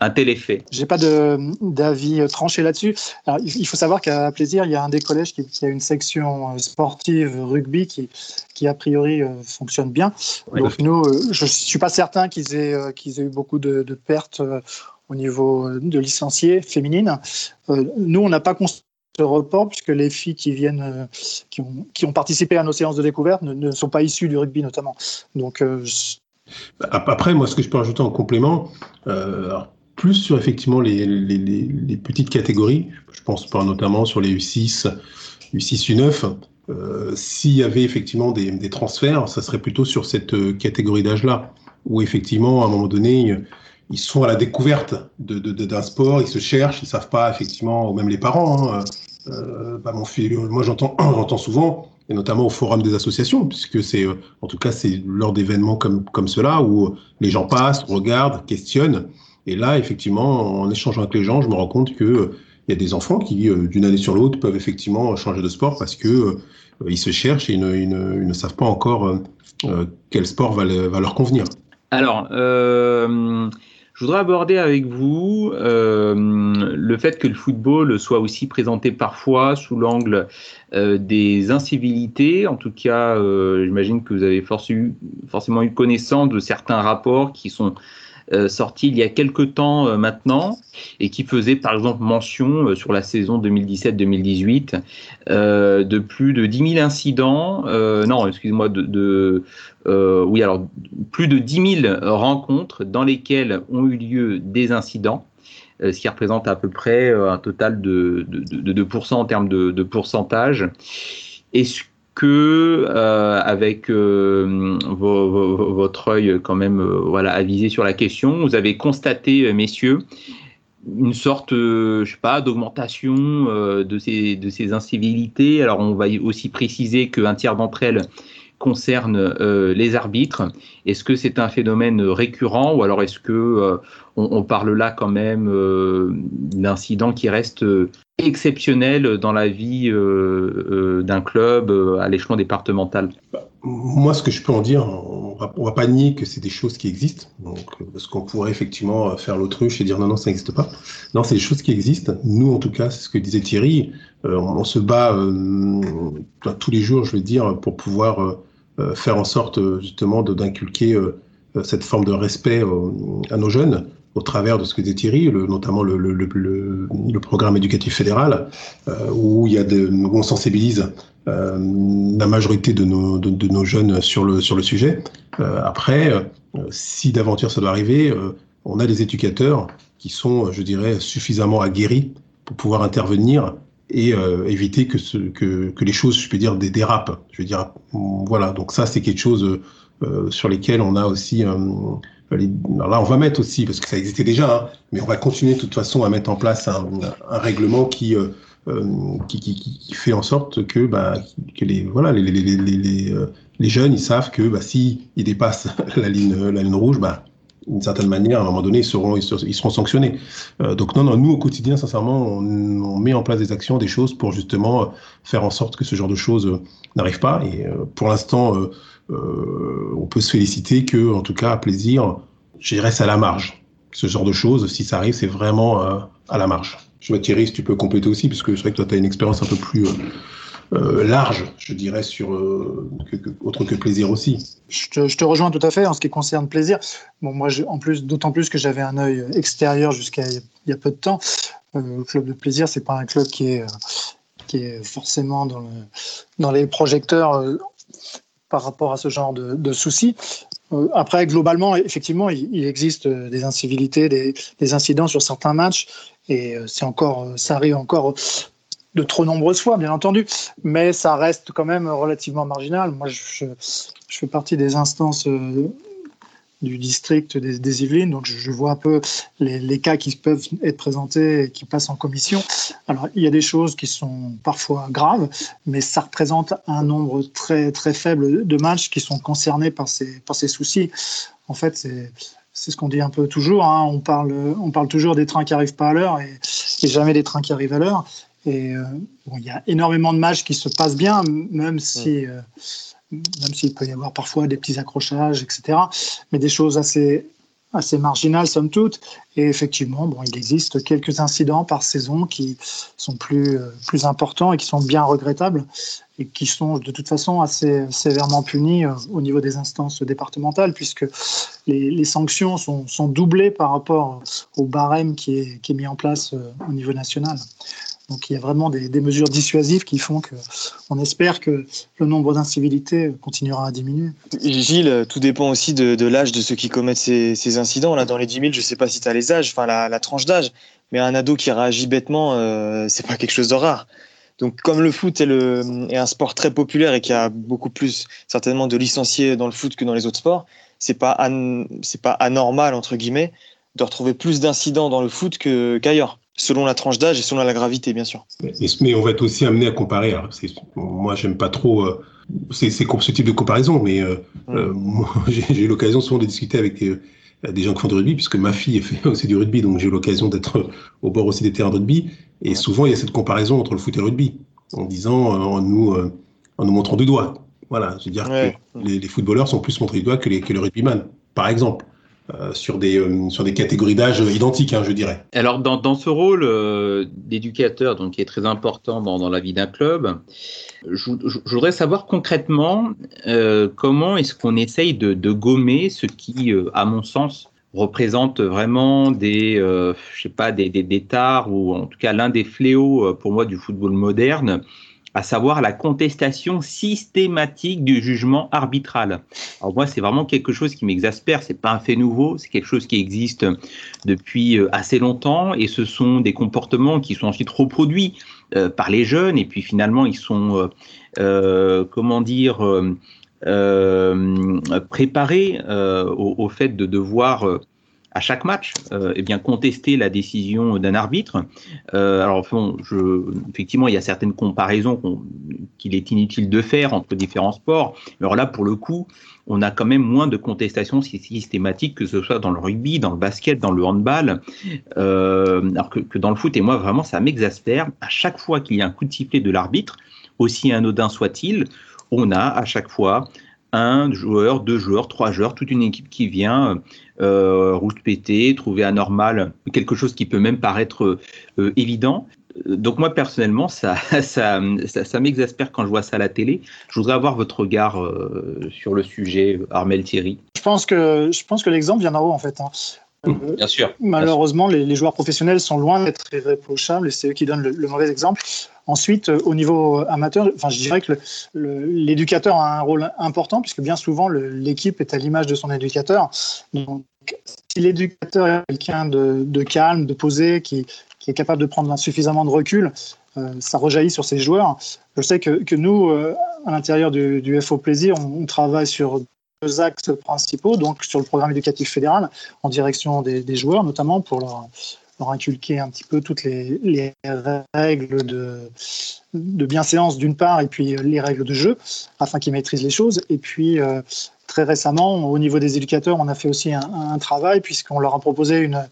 un tel effet J'ai pas d'avis tranché là-dessus. Il faut savoir qu'à Plaisir, il y a un des collèges qui, a une section euh, sportive rugby qui, qui a priori euh, fonctionne bien. Donc nous, euh, je suis pas certain qu'ils aient, qu'ils aient eu beaucoup de, pertes au niveau de licenciés féminines. nous, on n'a pas constaté ce report puisque les filles qui viennent, qui, ont, qui ont participé à nos séances de découverte ne, sont pas issues du rugby notamment. Donc après, moi, ce que je peux rajouter en complément, plus sur effectivement les, les, petites catégories. Je pense pas notamment sur les U6, U6, U9. s'il y avait effectivement des, des, transferts, ça serait plutôt sur cette catégorie d'âge-là, où effectivement, à un moment donné, ils sont à la découverte d'un de, de, sport, ils se cherchent, ils savent pas effectivement, même les parents. Hein, euh, bah mon fils, moi j'entends, [CLEARS THROAT] j'entends souvent, et notamment au forum des associations, puisque c'est, euh, en tout cas, c'est lors d'événements comme comme cela où les gens passent, regardent, questionnent. Et là, effectivement, en échangeant avec les gens, je me rends compte que euh, y a des enfants qui, d'une année sur l'autre, peuvent effectivement changer de sport parce que ils se cherchent et ils ne, savent pas encore quel sport va, leur convenir. Alors, euh, je voudrais aborder avec vous euh, le fait que le football soit aussi présenté parfois sous l'angle euh, des incivilités. En tout cas, euh, j'imagine que vous avez forcément eu connaissance de certains rapports qui sont euh, sorti il y a quelques temps euh, maintenant et qui faisait par exemple mention euh, sur la saison 2017-2018 de plus de 10 000 incidents, non, excusez-moi, de, oui, alors plus de 10 000 rencontres dans lesquelles ont eu lieu des incidents ce qui représente à peu près un total de, de, de 2% en termes de, de pourcentage. Et que euh, avec euh, votre œil quand même euh, voilà avisé sur la question, vous avez constaté, messieurs, une sorte, je sais pas, d'augmentation de ces de ces incivilités. Alors on va aussi préciser qu'un tiers d'entre elles concernent les arbitres. Est-ce que c'est un phénomène récurrent ou alors est-ce que on, parle là quand même d'incidents qui restent exceptionnel dans la vie euh, euh, d'un club euh, à l'échelon départemental Moi, ce que je peux en dire, on va, va pas nier que c'est des choses qui existent, parce qu'on pourrait effectivement faire l'autruche et dire non, non, ça n'existe pas. Non, c'est des choses qui existent. Nous, en tout cas, c'est ce que disait Thierry, on, se bat tous les jours, je veux dire, pour pouvoir faire en sorte justement d'inculquer cette forme de respect à nos jeunes au travers de ce que disait Thierry, notamment le, programme éducatif fédéral, euh, où, il y a on sensibilise euh, la majorité de nos, jeunes sur le, sujet. Euh, après, si d'aventure ça doit arriver, on a des éducateurs qui sont, je dirais, suffisamment aguerris pour pouvoir intervenir et éviter que, les choses, je peux dire, des dérapes. Je veux dire, voilà. Donc ça, c'est quelque chose sur lesquels on a aussi là, on va mettre aussi, parce que ça existait déjà, hein, mais on va continuer de toute façon à mettre en place un, règlement qui, euh, euh qui, fait en sorte que, les, les, les, les, les, euh, les jeunes, ils savent que bah, si ils dépassent [LAUGHS] la ligne, rouge, bah, d'une certaine manière, à un moment donné, ils seront, sanctionnés. Euh, donc non, non, nous au quotidien, sincèrement, on, on, met en place des actions, des choses pour justement faire en sorte que ce genre de choses n'arrive pas. Et pour l'instant, euh, on peut se féliciter que, en tout cas, à plaisir, dirais c'est à la marge. Ce genre de choses, si ça arrive, c'est vraiment euh, à la marge. Je vois Thierry, si tu peux compléter aussi, parce que c'est vrai que toi, tu as une expérience un peu plus euh, euh, large, je dirais, sur autre que plaisir aussi. Je te, rejoins tout à fait en ce qui concerne plaisir. Bon, moi, en plus, d'autant plus que j'avais un œil extérieur jusqu'à il y a peu de temps. le club de plaisir, c'est pas un club qui est, qui est forcément dans, dans les projecteurs par rapport à ce genre de, soucis. Euh, après, globalement, effectivement, il, existe euh, des incivilités, des, incidents sur certains matchs, et euh, c'est encore, ça arrive encore de trop nombreuses fois, bien entendu, mais ça reste quand même relativement marginal. Moi, je fais partie des instances du district des, des Yvelines. Donc, je, je, vois un peu les, les, cas qui peuvent être présentés et qui passent en commission. Alors, il y a des choses qui sont parfois graves, mais ça représente un nombre très, très faible de matchs qui sont concernés par ces, par ces soucis. En fait, c'est. C'est ce qu'on dit un peu toujours. Hein. On, parle, on parle toujours des trains qui n'arrivent pas à l'heure et, et, jamais des trains qui arrivent à l'heure. Et euh, bon, il y a énormément de matchs qui se passent bien, même si euh, même s'il peut y avoir parfois des petits accrochages, etc. Mais des choses assez, assez marginales, somme toute. Et effectivement, bon, il existe quelques incidents par saison qui sont plus, euh, plus importants et qui sont bien regrettables et qui sont de toute façon assez sévèrement punis euh, au niveau des instances départementales, puisque les, les sanctions sont, sont, doublées par rapport au barème qui est, qui est mis en place euh, au niveau national. Donc il y a vraiment des, mesures dissuasives qui font qu'on espère que le nombre d'incivilités continuera à diminuer. Gilles, tout dépend aussi de, l'âge de ceux qui commettent ces, incidents. Là, dans les 10 000, je ne sais pas si tu as les âges, enfin la, tranche d'âge, mais un ado qui réagit bêtement, euh, c'est pas quelque chose de rare. Donc, comme le foot est, un sport très populaire et qu'il y a beaucoup plus certainement de licenciés dans le foot que dans les autres sports, c'est pas pas anormal entre guillemets de retrouver plus d'incidents dans le foot qu'ailleurs, selon la tranche d'âge et selon la gravité, bien sûr. Mais, on va être aussi amené à comparer. moi, j'aime pas trop euh, c'est ce type de comparaison, mais euh, mm. euh, [LAUGHS] j'ai eu l'occasion souvent de discuter avec des gens qui font du rugby, puisque ma fille fait aussi du rugby, donc j'ai eu l'occasion d'être au bord aussi des terrains de rugby. Et souvent, il y a cette comparaison entre le foot et le rugby, en disant, en nous, en nous montrant du doigt. Voilà, je veux dire que les, footballeurs sont plus montrés du doigt que, les, que le rugbyman, par exemple. Euh, sur, des, euh, sur des catégories d'âge identiques, hein, je dirais. Alors, dans, dans ce rôle euh, d'éducateur, donc qui est très important dans, dans la vie d'un club, je, voudrais savoir concrètement comment est-ce qu'on essaye de, gommer ce qui, à mon sens, représente vraiment des, je sais pas, des, des, des ou en tout cas l'un des fléaux pour moi du football moderne, à savoir la contestation systématique du jugement arbitral. Alors moi, c'est vraiment quelque chose qui m'exaspère. C'est pas un fait nouveau, c'est quelque chose qui existe depuis euh, assez longtemps, et ce sont des comportements qui sont ensuite reproduits euh, par les jeunes, et puis finalement, ils sont, euh, comment dire, préparés au, au, fait de devoir à chaque match, euh, eh bien contester la décision d'un arbitre. Euh, alors, je, effectivement, il y a certaines comparaisons qu'il est inutile de faire entre différents sports. Alors là, pour le coup, on a quand même moins de contestations systématiques que ce soit dans le rugby, dans le basket, dans le handball, euh, alors que, que, dans le foot. Et moi, vraiment, ça m'exaspère. À chaque fois qu'il y a un coup de sifflet de l'arbitre, aussi anodin soit-il, on a à chaque fois un joueur, deux joueurs, trois joueurs, toute une équipe qui vient euh, route pétée, trouver anormal quelque chose qui peut même paraître euh, évident. Donc moi personnellement, [LAUGHS] ça, ça, ça, m'exaspère quand je vois ça à la télé. Je voudrais avoir votre regard euh, sur le sujet, Armel Thierry. Je pense que que l'exemple vient d'en haut en fait. Hein. Bien sûr. Malheureusement, Les, joueurs professionnels sont loin d'être irréprochables et c'est eux qui donnent le mauvais exemple. Ensuite, euh, au niveau amateur, enfin, je dirais que l'éducateur a un rôle important puisque bien souvent l'équipe est à l'image de son éducateur. Donc, si l'éducateur est quelqu'un de, calme, de posé, qui, est capable de prendre suffisamment de recul, euh, ça rejaillit sur ses joueurs. Je sais que, nous, euh, à l'intérieur du, FO Plaisir, on, travaille sur deux axes principaux, donc sur le programme éducatif fédéral, en direction des, joueurs, notamment pour leur, inculquer un petit peu toutes les, règles de, de bienséance d'une part et puis euh, les règles de jeu afin qu'ils maîtrisent les choses. Et puis euh, très récemment, au niveau des éducateurs, on a fait aussi un, travail puisqu'on leur a proposé une,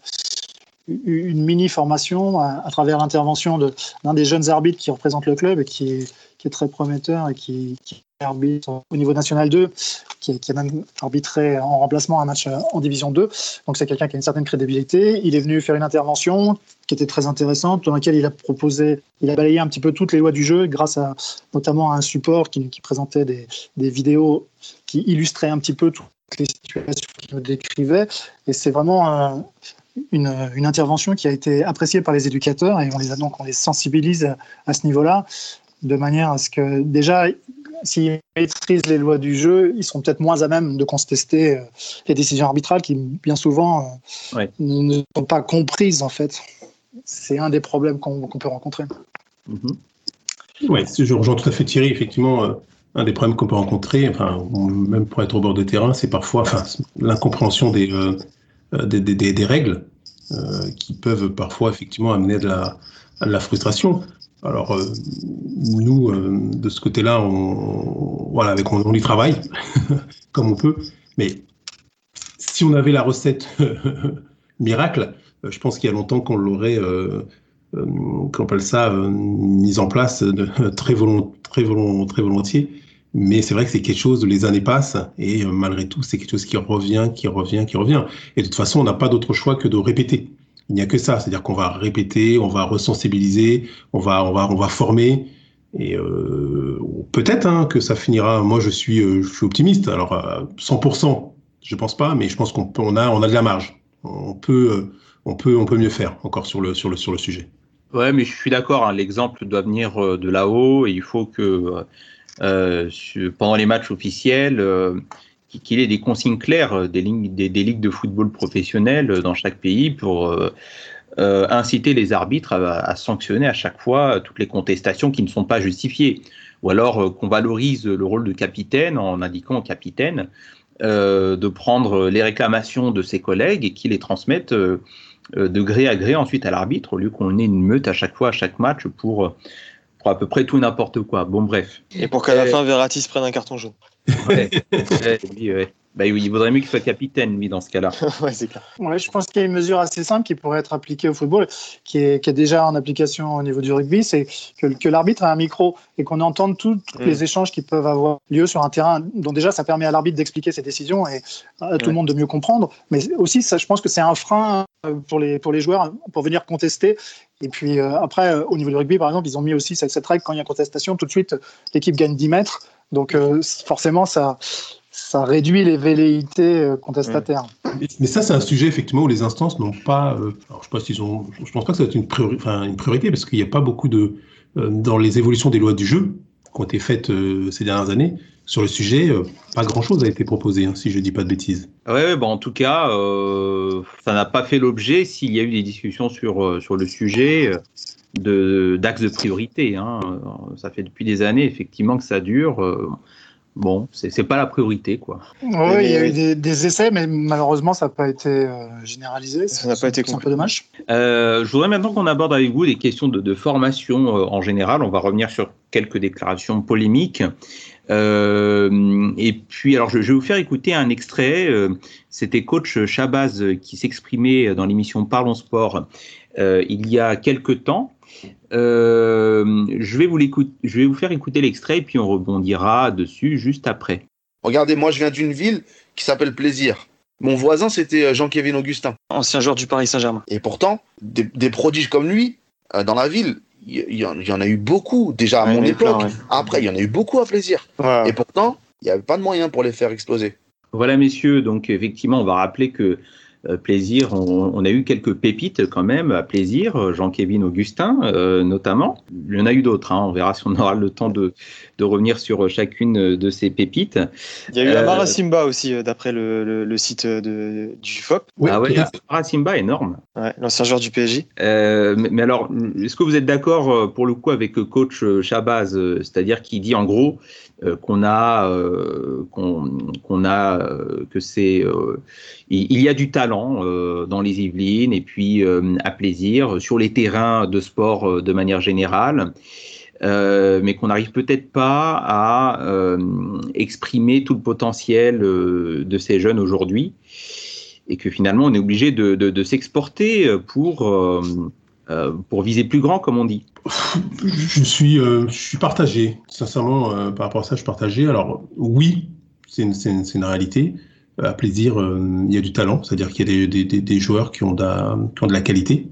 une mini formation à, travers l'intervention d'un des jeunes arbitres qui représente le club et qui est, qui est très prometteur et qui, qui arbitre au niveau national 2, qui, qui, a même arbitré en remplacement un match en division 2. Donc c'est quelqu'un qui a une certaine crédibilité. Il est venu faire une intervention qui était très intéressante, dans laquelle il a proposé, il a balayé un petit peu toutes les lois du jeu grâce à notamment à un support qui, présentait des, des, vidéos qui illustraient un petit peu toutes les situations qu'il nous décrivait. Et c'est vraiment une, une, intervention qui a été appréciée par les éducateurs et on les a donc on les sensibilise à ce niveau-là de manière à ce que déjà s'ils maîtrisent les lois du jeu, ils seront peut-être moins à même de contester euh, les décisions arbitrales qui, bien souvent, euh, ne sont pas comprises, en fait. C'est un des problèmes qu'on peut rencontrer. Mm-hmm. Oui, je rejoins tout à fait Thierry. Effectivement, euh, un des problèmes qu'on peut rencontrer, enfin, même pour être au bord de terrain, c'est parfois enfin, l'incompréhension des, des, des, des, règles qui peuvent parfois effectivement amener de la, à de la frustration. Alors, euh, nous, euh, de ce côté-là, on, voilà, avec, on, y travaille [LAUGHS] comme on peut. Mais si on avait la recette [LAUGHS] miracle, euh, je pense qu'il y a longtemps qu'on l'aurait, euh, qu'on appelle ça, mise en place de, [LAUGHS] très, volont, très, volont, très volontiers. Mais c'est vrai que c'est quelque chose, les années passent, et malgré tout, c'est quelque chose qui revient, qui revient, qui revient. Et de toute façon, on n'a pas d'autre choix que de répéter il n'y a que ça, c'est-à-dire qu'on va répéter, on va resensibiliser, on va, on va, on va former. Et euh, peut-être hein, que ça finira. Moi, je suis, euh, je suis optimiste. Alors, 100%, je pense pas, mais je pense qu'on on a, on a de la marge. On peut, euh, on peut, on peut mieux faire encore sur le, sur le, sur le sujet. Ouais, mais je suis d'accord. Hein, L'exemple doit venir de là-haut et il faut que pendant les matchs officiels qu'il ait des consignes claires euh, des, lignes, des, ligues de football professionnelles euh, dans chaque pays pour, inciter les arbitres à, sanctionner à chaque fois toutes les contestations qui ne sont pas justifiées. Ou alors qu'on valorise le rôle de capitaine en indiquant au capitaine de prendre les réclamations de ses collègues et qui les transmettent de gré à gré ensuite à l'arbitre, au lieu qu'on ait une meute à chaque fois, à chaque match pour pour à peu près tout n'importe quoi. Bon, bref. Et pour qu'à la fin, Verratti se prenne un carton jaune. Ouais, [LAUGHS] Bah oui, il vaudrait mieux qu'il soit capitaine, lui, dans ce cas-là. [LAUGHS] ouais, c'est clair. je pense qu'il y a une mesure assez simple qui pourrait être appliquée au football, qui est, qui est déjà en application au niveau du rugby, c'est que, que l'arbitre a un micro et qu'on entende tous mm. les échanges qui peuvent avoir lieu sur un terrain. Donc déjà, ça permet à l'arbitre d'expliquer ses décisions et à tout le monde de mieux comprendre. Mais aussi, ça, je pense que c'est un frein euh, pour les, pour les joueurs pour venir contester et puis euh, après, euh, au niveau du rugby, par exemple, ils ont mis aussi cette, cette, règle quand il y a contestation, tout de suite, l'équipe gagne 10 mètres. Donc forcément, ça, ça réduit les velléités euh, contestataires. Mais ça, c'est un sujet effectivement où les instances n'ont pas. Euh, alors, je pense qu'ils ont. Je pense pas que ça soit une, une priorité parce qu'il n'y a pas beaucoup de euh, dans les évolutions des lois du jeu qui ont été faites ces dernières années sur le sujet. pas grand chose a été proposé, hein, si je dis pas de bêtises. Oui, bon, en tout cas, ça n'a pas fait l'objet s'il y a eu des discussions sur sur le sujet de d'axes de priorité. Hein. Ça fait depuis des années effectivement que ça dure bon, c'est pas la priorité, quoi. Oui, il y a eu des, essais, mais malheureusement, ça n'a pas été euh, généralisé. Ça n'a pas été C'est un peu dommage. Euh, je voudrais maintenant qu'on aborde avec vous les questions de, formation euh, en général. On va revenir sur quelques déclarations polémiques. et puis, alors, je, je, vais vous faire écouter un extrait. C'était coach Chabaz qui s'exprimait dans l'émission Parlons Sport il y a quelques temps. Euh, je, vais vous je vais vous faire écouter l'extrait et puis on rebondira dessus juste après. Regardez, moi je viens d'une ville qui s'appelle Plaisir. Mon voisin c'était euh, Jean-Kévin Augustin. Ancien joueur du Paris Saint-Germain. Et pourtant, des, prodiges comme lui, euh, dans la ville, il y, en a eu beaucoup déjà à mon époque. Après, il y en a eu beaucoup à Plaisir. Et pourtant, il n'y avait pas de moyens pour les faire exploser. Voilà, messieurs, donc effectivement, on va rappeler que euh, plaisir, on, a eu quelques pépites quand même à plaisir, euh, Jean-Kévin Augustin euh, notamment. Il y en a eu d'autres, hein. on verra si on aura le temps de, de, revenir sur chacune de ces pépites. Il y a eu Amara Simba aussi, d'après le, le, site de, du FOP. ah ouais, Amara Simba, énorme. Ouais, l'ancien joueur du PSG. mais, alors, est-ce que vous êtes d'accord pour le coup avec coach Chabaz, c'est-à-dire qui dit en gros qu'on a, qu'on a, que c'est, il y a du talent euh, dans les Yvelines et puis euh, à plaisir sur les terrains de sport euh, de manière générale. mais qu'on n'arrive peut-être pas à exprimer tout le potentiel de ces jeunes aujourd'hui, et que finalement on est obligé de, s'exporter pour, pour viser plus grand, comme on dit. Je suis, je suis partagé, sincèrement, par rapport à ça, je suis partagé. Alors oui, c'est une, réalité à plaisir, euh, il y a du talent, c'est-à-dire qu'il y a des, des, des, joueurs qui ont, de la, qui ont de la qualité.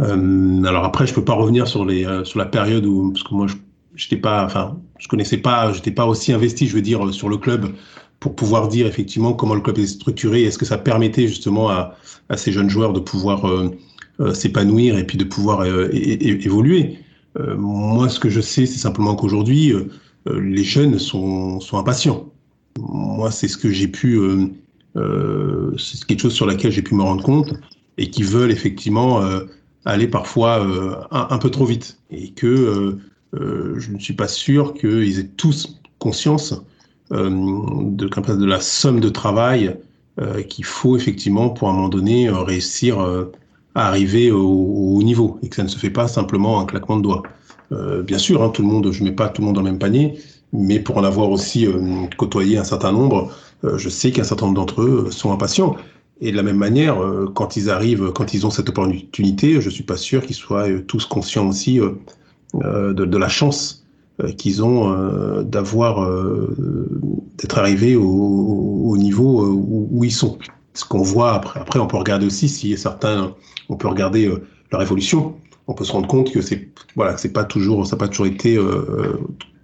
Euh, alors après, je peux pas revenir sur les euh, sur la période où parce que moi, je pas, enfin, je connaissais pas, j'étais pas aussi investi, je veux dire, sur le club pour pouvoir dire effectivement comment le club est structuré. Est-ce que ça permettait justement à, à ces jeunes joueurs de pouvoir s'épanouir et puis de pouvoir évoluer. moi, ce que je sais, c'est simplement qu'aujourd'hui, les jeunes sont, impatients moi, c'est ce que j'ai pu, euh, euh, c'est quelque chose sur laquelle j'ai pu me rendre compte et qui veulent effectivement euh, aller parfois un, peu trop vite et que je ne suis pas sûr qu'ils aient tous conscience de, de la somme de travail qu'il faut effectivement pour à un moment donné réussir arriver au, niveau et que ça ne se fait pas simplement un claquement de doigts. bien sûr, hein, tout le monde, je mets pas tout le monde dans le même panier, mais pour en avoir aussi euh, côtoyé un certain nombre, euh, je sais qu'un certain nombre d'entre eux sont impatients. Et de la même manière, euh, quand ils arrivent, quand ils ont cette opportunité, je suis pas sûr qu'ils soient tous conscients aussi de, la chance qu'ils ont d'avoir d'être arrivés au, au niveau où, ils sont. Ce qu'on voit après, après, on peut regarder aussi si certains, on peut regarder leur évolution. On peut se rendre compte que c'est voilà, c'est pas toujours, ça n'a pas toujours été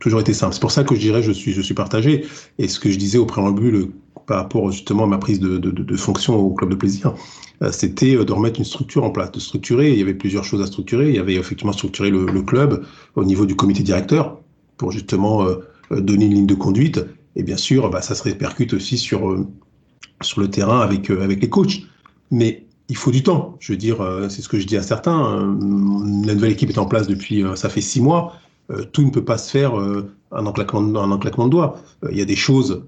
toujours été simple. C'est pour ça que je dirais je suis, je suis partagé. Et ce que je disais au préambule par rapport justement à ma prise de, de, fonction au club de plaisir, euh, c'était euh, de remettre une structure en place, de structurer. Il y avait plusieurs choses à structurer. Il y avait effectivement structurer le, le club au niveau du comité directeur pour justement euh, donner une ligne de conduite. Et bien sûr, bah, ça se répercute aussi sur, sur le terrain avec, avec les coachs. Mais il faut du temps. Je veux dire, c'est ce que je dis à certains. la nouvelle équipe est en place depuis, ça fait six mois. tout ne peut pas se faire en, claquement, un claquement de doigts. Il y a des choses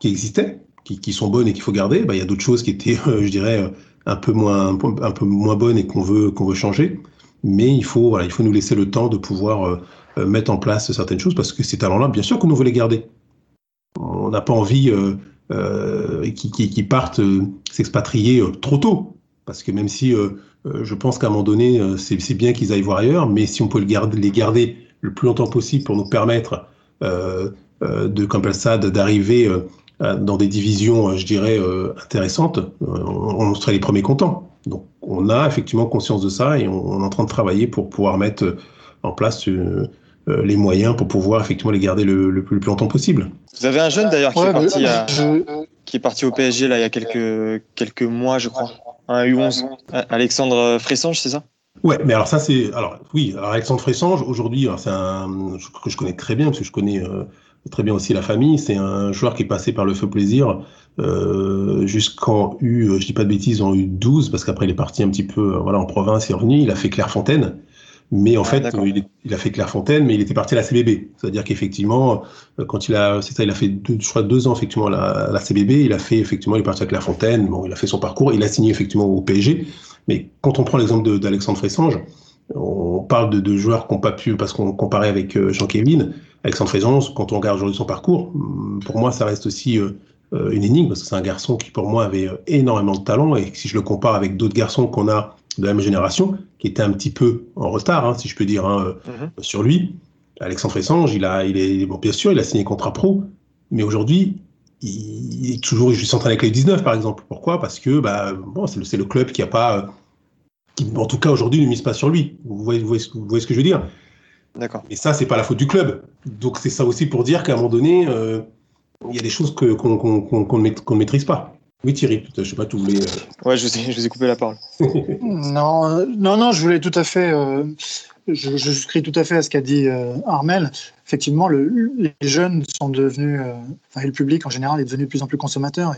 qui existaient, qui, sont bonnes et qu'il faut garder. Bah, il y a d'autres choses qui étaient, je dirais, un peu moins, un peu moins bonnes et qu'on veut, qu'on veut changer. Mais il faut, il faut nous laisser le temps de pouvoir mettre en place certaines choses parce que ces talents-là, bien sûr qu'on nous veut les garder. On n'a pas envie euh, euh, qu'ils partent euh, s'expatrier trop tôt. Parce que même si je pense qu'à un moment donné, c'est bien qu'ils aillent voir ailleurs, mais si on peut les garder le plus longtemps possible pour nous permettre de, comme ça, d'arriver dans des divisions, je dirais, intéressantes, on, serait les premiers contents. Donc on a effectivement conscience de ça et on, est en train de travailler pour pouvoir mettre en place euh, les moyens pour pouvoir effectivement les garder le, plus, longtemps possible. Vous avez un jeune d'ailleurs qui, est parti qui est parti au PSG là il y a quelques, quelques mois, je crois. Un U11. Alexandre Fressange, c'est ça? Ouais, mais alors ça c'est alors oui, Alexandre Fressange aujourd'hui, c'est un que je connais très bien parce que je connais euh, très bien aussi la famille. C'est un joueur qui est passé par le feu plaisir euh, jusqu'en U, je dis pas de bêtises, en U12 parce qu'après il est parti un petit peu voilà en province, il est revenu, il a fait Clairefontaine. Mais en ah, fait, il, a fait Clairefontaine, mais il était parti à la CBB. C'est-à-dire qu'effectivement, euh, quand il a, c'est ça, il a fait deux, je crois deux ans effectivement à la, CBB. Il a fait effectivement, il est parti à Clairefontaine. Bon, il a fait son parcours. Il a signé effectivement au PSG. Mais quand on prend l'exemple d'Alexandre Fressange, on parle de, joueurs qui n'ont pas pu, parce qu'on comparait avec euh, Jean-Kévin, Alexandre Fressange, quand on regarde aujourd'hui son parcours, mm, pour moi, ça reste aussi euh, une énigme parce que c'est un garçon qui, pour moi, avait énormément de talent. Et si je le compare avec d'autres garçons qu'on a de la même génération, qui était un petit peu en retard, hein, si je peux dire, hein, mhm. sur lui. Alexandre Fressange, il a, il est, bon, bien sûr, il a signé contrat pro, mais aujourd'hui, il, est toujours, il joue avec les 19 par exemple. Pourquoi? Parce que bah, bon, c'est le, club qui a pas, qui, en tout cas aujourd'hui, ne mise pas sur lui. Vous voyez, vous voyez, ce que je veux dire? D'accord. Et ça, c'est pas la faute du club. Donc c'est ça aussi pour dire qu'à un moment donné, euh, il y a des choses qu'on ne maîtrise pas. Oui, Thierry, je sais pas, tu voulais. Euh, ouais, je vous, ai, je ai coupé la parole. [LAUGHS] non, euh, non, non, je voulais tout à fait. Euh, je, je souscris tout à fait à ce qu'a dit Armel. Effectivement, le, les jeunes sont devenus, enfin, et le public en général est devenu de plus en plus consommateur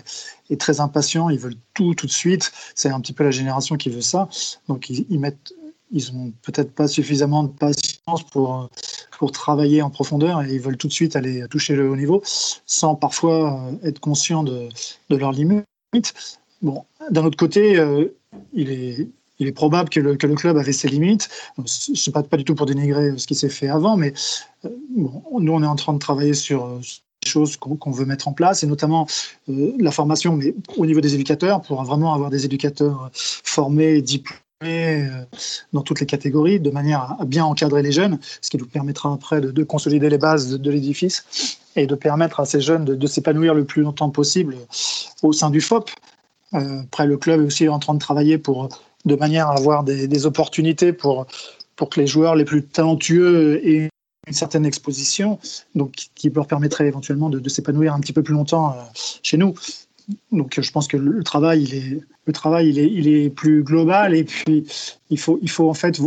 et, très impatient. Ils veulent tout tout de suite. C'est un petit peu la génération qui veut ça. Donc, ils, ils mettent, ils ont peut-être pas suffisamment de patience pour pour travailler en profondeur et ils veulent tout de suite aller toucher le haut niveau sans parfois être conscients de, de leurs limites. Bon, d'un autre côté, euh, il, est, probable que le, club avait ses limites. Ce n'est pas, pas du tout pour dénigrer ce qui s'est fait avant, mais euh, nous, on est en train de travailler sur des choses qu'on veut mettre en place, et notamment euh, la formation, mais au niveau des éducateurs, pour vraiment avoir des éducateurs formés, diplômés, dans toutes les catégories, de manière à bien encadrer les jeunes, ce qui nous permettra après de, consolider les bases de, de l'édifice et de permettre à ces jeunes de, s'épanouir le plus longtemps possible au sein du FOP. Euh, après, le club est aussi en train de travailler pour, de manière à avoir des, opportunités pour, pour que les joueurs les plus talentueux aient une certaine exposition, donc qui leur permettrait éventuellement de, s'épanouir un petit peu plus longtemps euh, chez nous. Donc, je pense que le travail, il est, le travail, il est, plus global. Et puis il faut, il faut en fait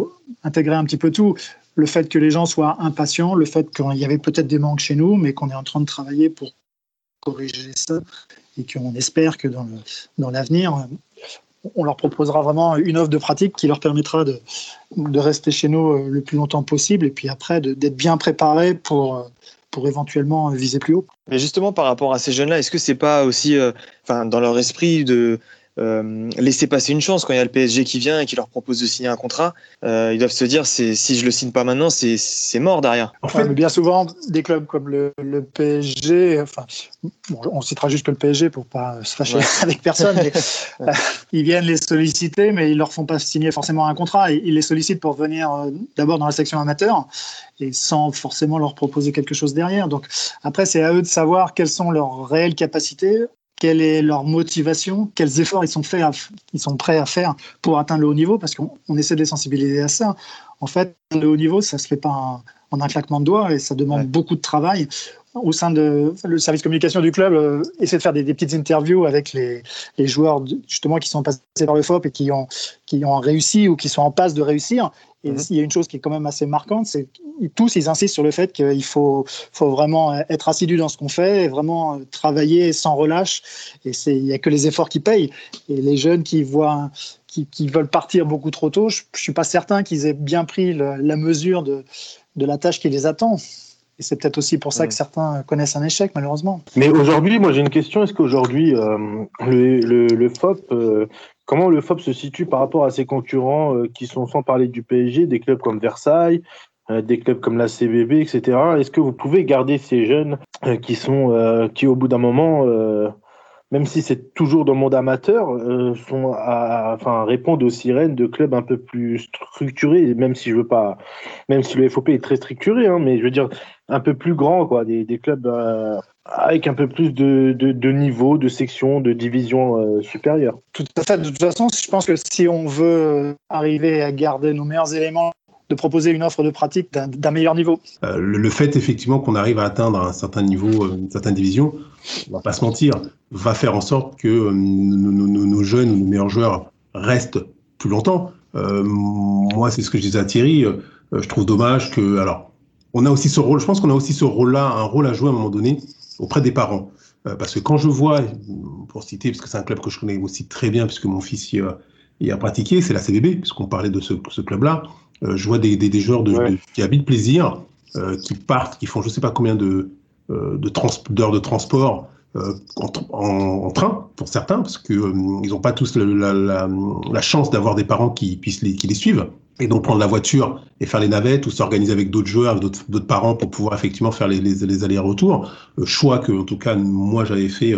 intégrer un petit peu tout. Le fait que les gens soient impatients, le fait qu'il y avait peut-être des manques chez nous, mais qu'on est en train de travailler pour corriger ça et qu'on espère que dans, l'avenir, on leur proposera vraiment une offre de pratique qui leur permettra de, de rester chez nous euh, le plus longtemps possible et puis après d'être bien préparés pour, euh, pour éventuellement viser plus haut. Mais justement, par rapport à ces jeunes-là, est-ce que c'est pas aussi, euh, dans leur esprit de euh, laisser passer une chance quand il y a le PSG qui vient et qui leur propose de signer un contrat. Euh, ils doivent se dire c'est si je le signe pas maintenant, c'est mort derrière. En fait, bien souvent, des clubs comme le, PSG, enfin, on citera juste que le PSG pour pas se fâcher [LAUGHS] avec personne, mais, [LAUGHS] euh, ils viennent les solliciter, mais ils leur font pas signer forcément un contrat. Ils les sollicitent pour venir d'abord dans la section amateur et sans forcément leur proposer quelque chose derrière. Donc après, c'est à eux de savoir quelles sont leurs réelles capacités quelle est leur motivation, quels efforts ils sont, faits ils sont prêts à faire pour atteindre le haut niveau, parce qu'on essaie de les sensibiliser à ça. En fait, le haut niveau, ça ne se fait pas en un claquement de doigts et ça demande beaucoup de travail. Au sein de le service communication du club, euh, essaie de faire des, petites interviews avec les, les, joueurs justement qui sont passés par le FOP et qui ont, qui ont réussi ou qui sont en passe de réussir. Et mhm. il y a une chose qui est quand même assez marquante, c'est tous ils insistent sur le fait qu'il faut, faut vraiment être assidu dans ce qu'on fait, et vraiment travailler sans relâche. Et il n'y a que les efforts qui payent. Et les jeunes qui voient qui, qui, veulent partir beaucoup trop tôt, je ne suis pas certain qu'ils aient bien pris la mesure de, de la tâche qui les attend. Et c'est peut-être aussi pour ça que certains connaissent un échec, malheureusement. Mais aujourd'hui, moi j'ai une question. Est-ce qu'aujourd'hui, euh, le, le, FOP, euh, comment le FOP se situe par rapport à ses concurrents euh, qui sont, sans parler du PSG, des clubs comme Versailles, des clubs comme la CBB, etc. Est-ce que vous pouvez garder ces jeunes qui, sont, qui au bout d'un moment même si c'est toujours dans le monde amateur, euh, sont à, enfin, répondent aux sirènes de clubs un peu plus structurés, même si je veux pas, même si le FOP est très structuré, hein, mais je veux dire un peu plus grand, quoi, des, des clubs euh, avec un peu plus de, de, de, niveau, de section, de division euh, supérieure. Tout à fait. De toute façon, je pense que si on veut arriver à garder nos meilleurs éléments de proposer une offre de pratique d'un meilleur niveau. Euh, le, fait effectivement qu'on arrive à atteindre un certain niveau, euh, une certaine division, on va pas se mentir, va faire en sorte que euh, nos, jeunes, nos meilleurs joueurs restent plus longtemps. moi, c'est ce que je disais à Thierry. je trouve dommage que, alors, on a aussi ce rôle. Je pense qu'on a aussi ce rôle-là, un rôle à jouer à un moment donné auprès des parents. parce que quand je vois, pour citer, parce que c'est un club que je connais aussi très bien, puisque mon fils y y a pratiqué, c'est la CBB, puisqu'on parlait de ce club-là. Euh, je vois des, des, joueurs de, qui habitent plaisir, euh, qui partent, qui font je sais pas combien de euh, d'heures de, transport en, train pour certains, parce que ils n'ont pas tous la, la, la chance d'avoir des parents qui puissent les, qui les suivent et donc prendre la voiture et faire les navettes ou s'organiser avec d'autres joueurs, d'autres parents pour pouvoir effectivement faire les, les, les allers-retours. choix que, en tout cas, moi j'avais fait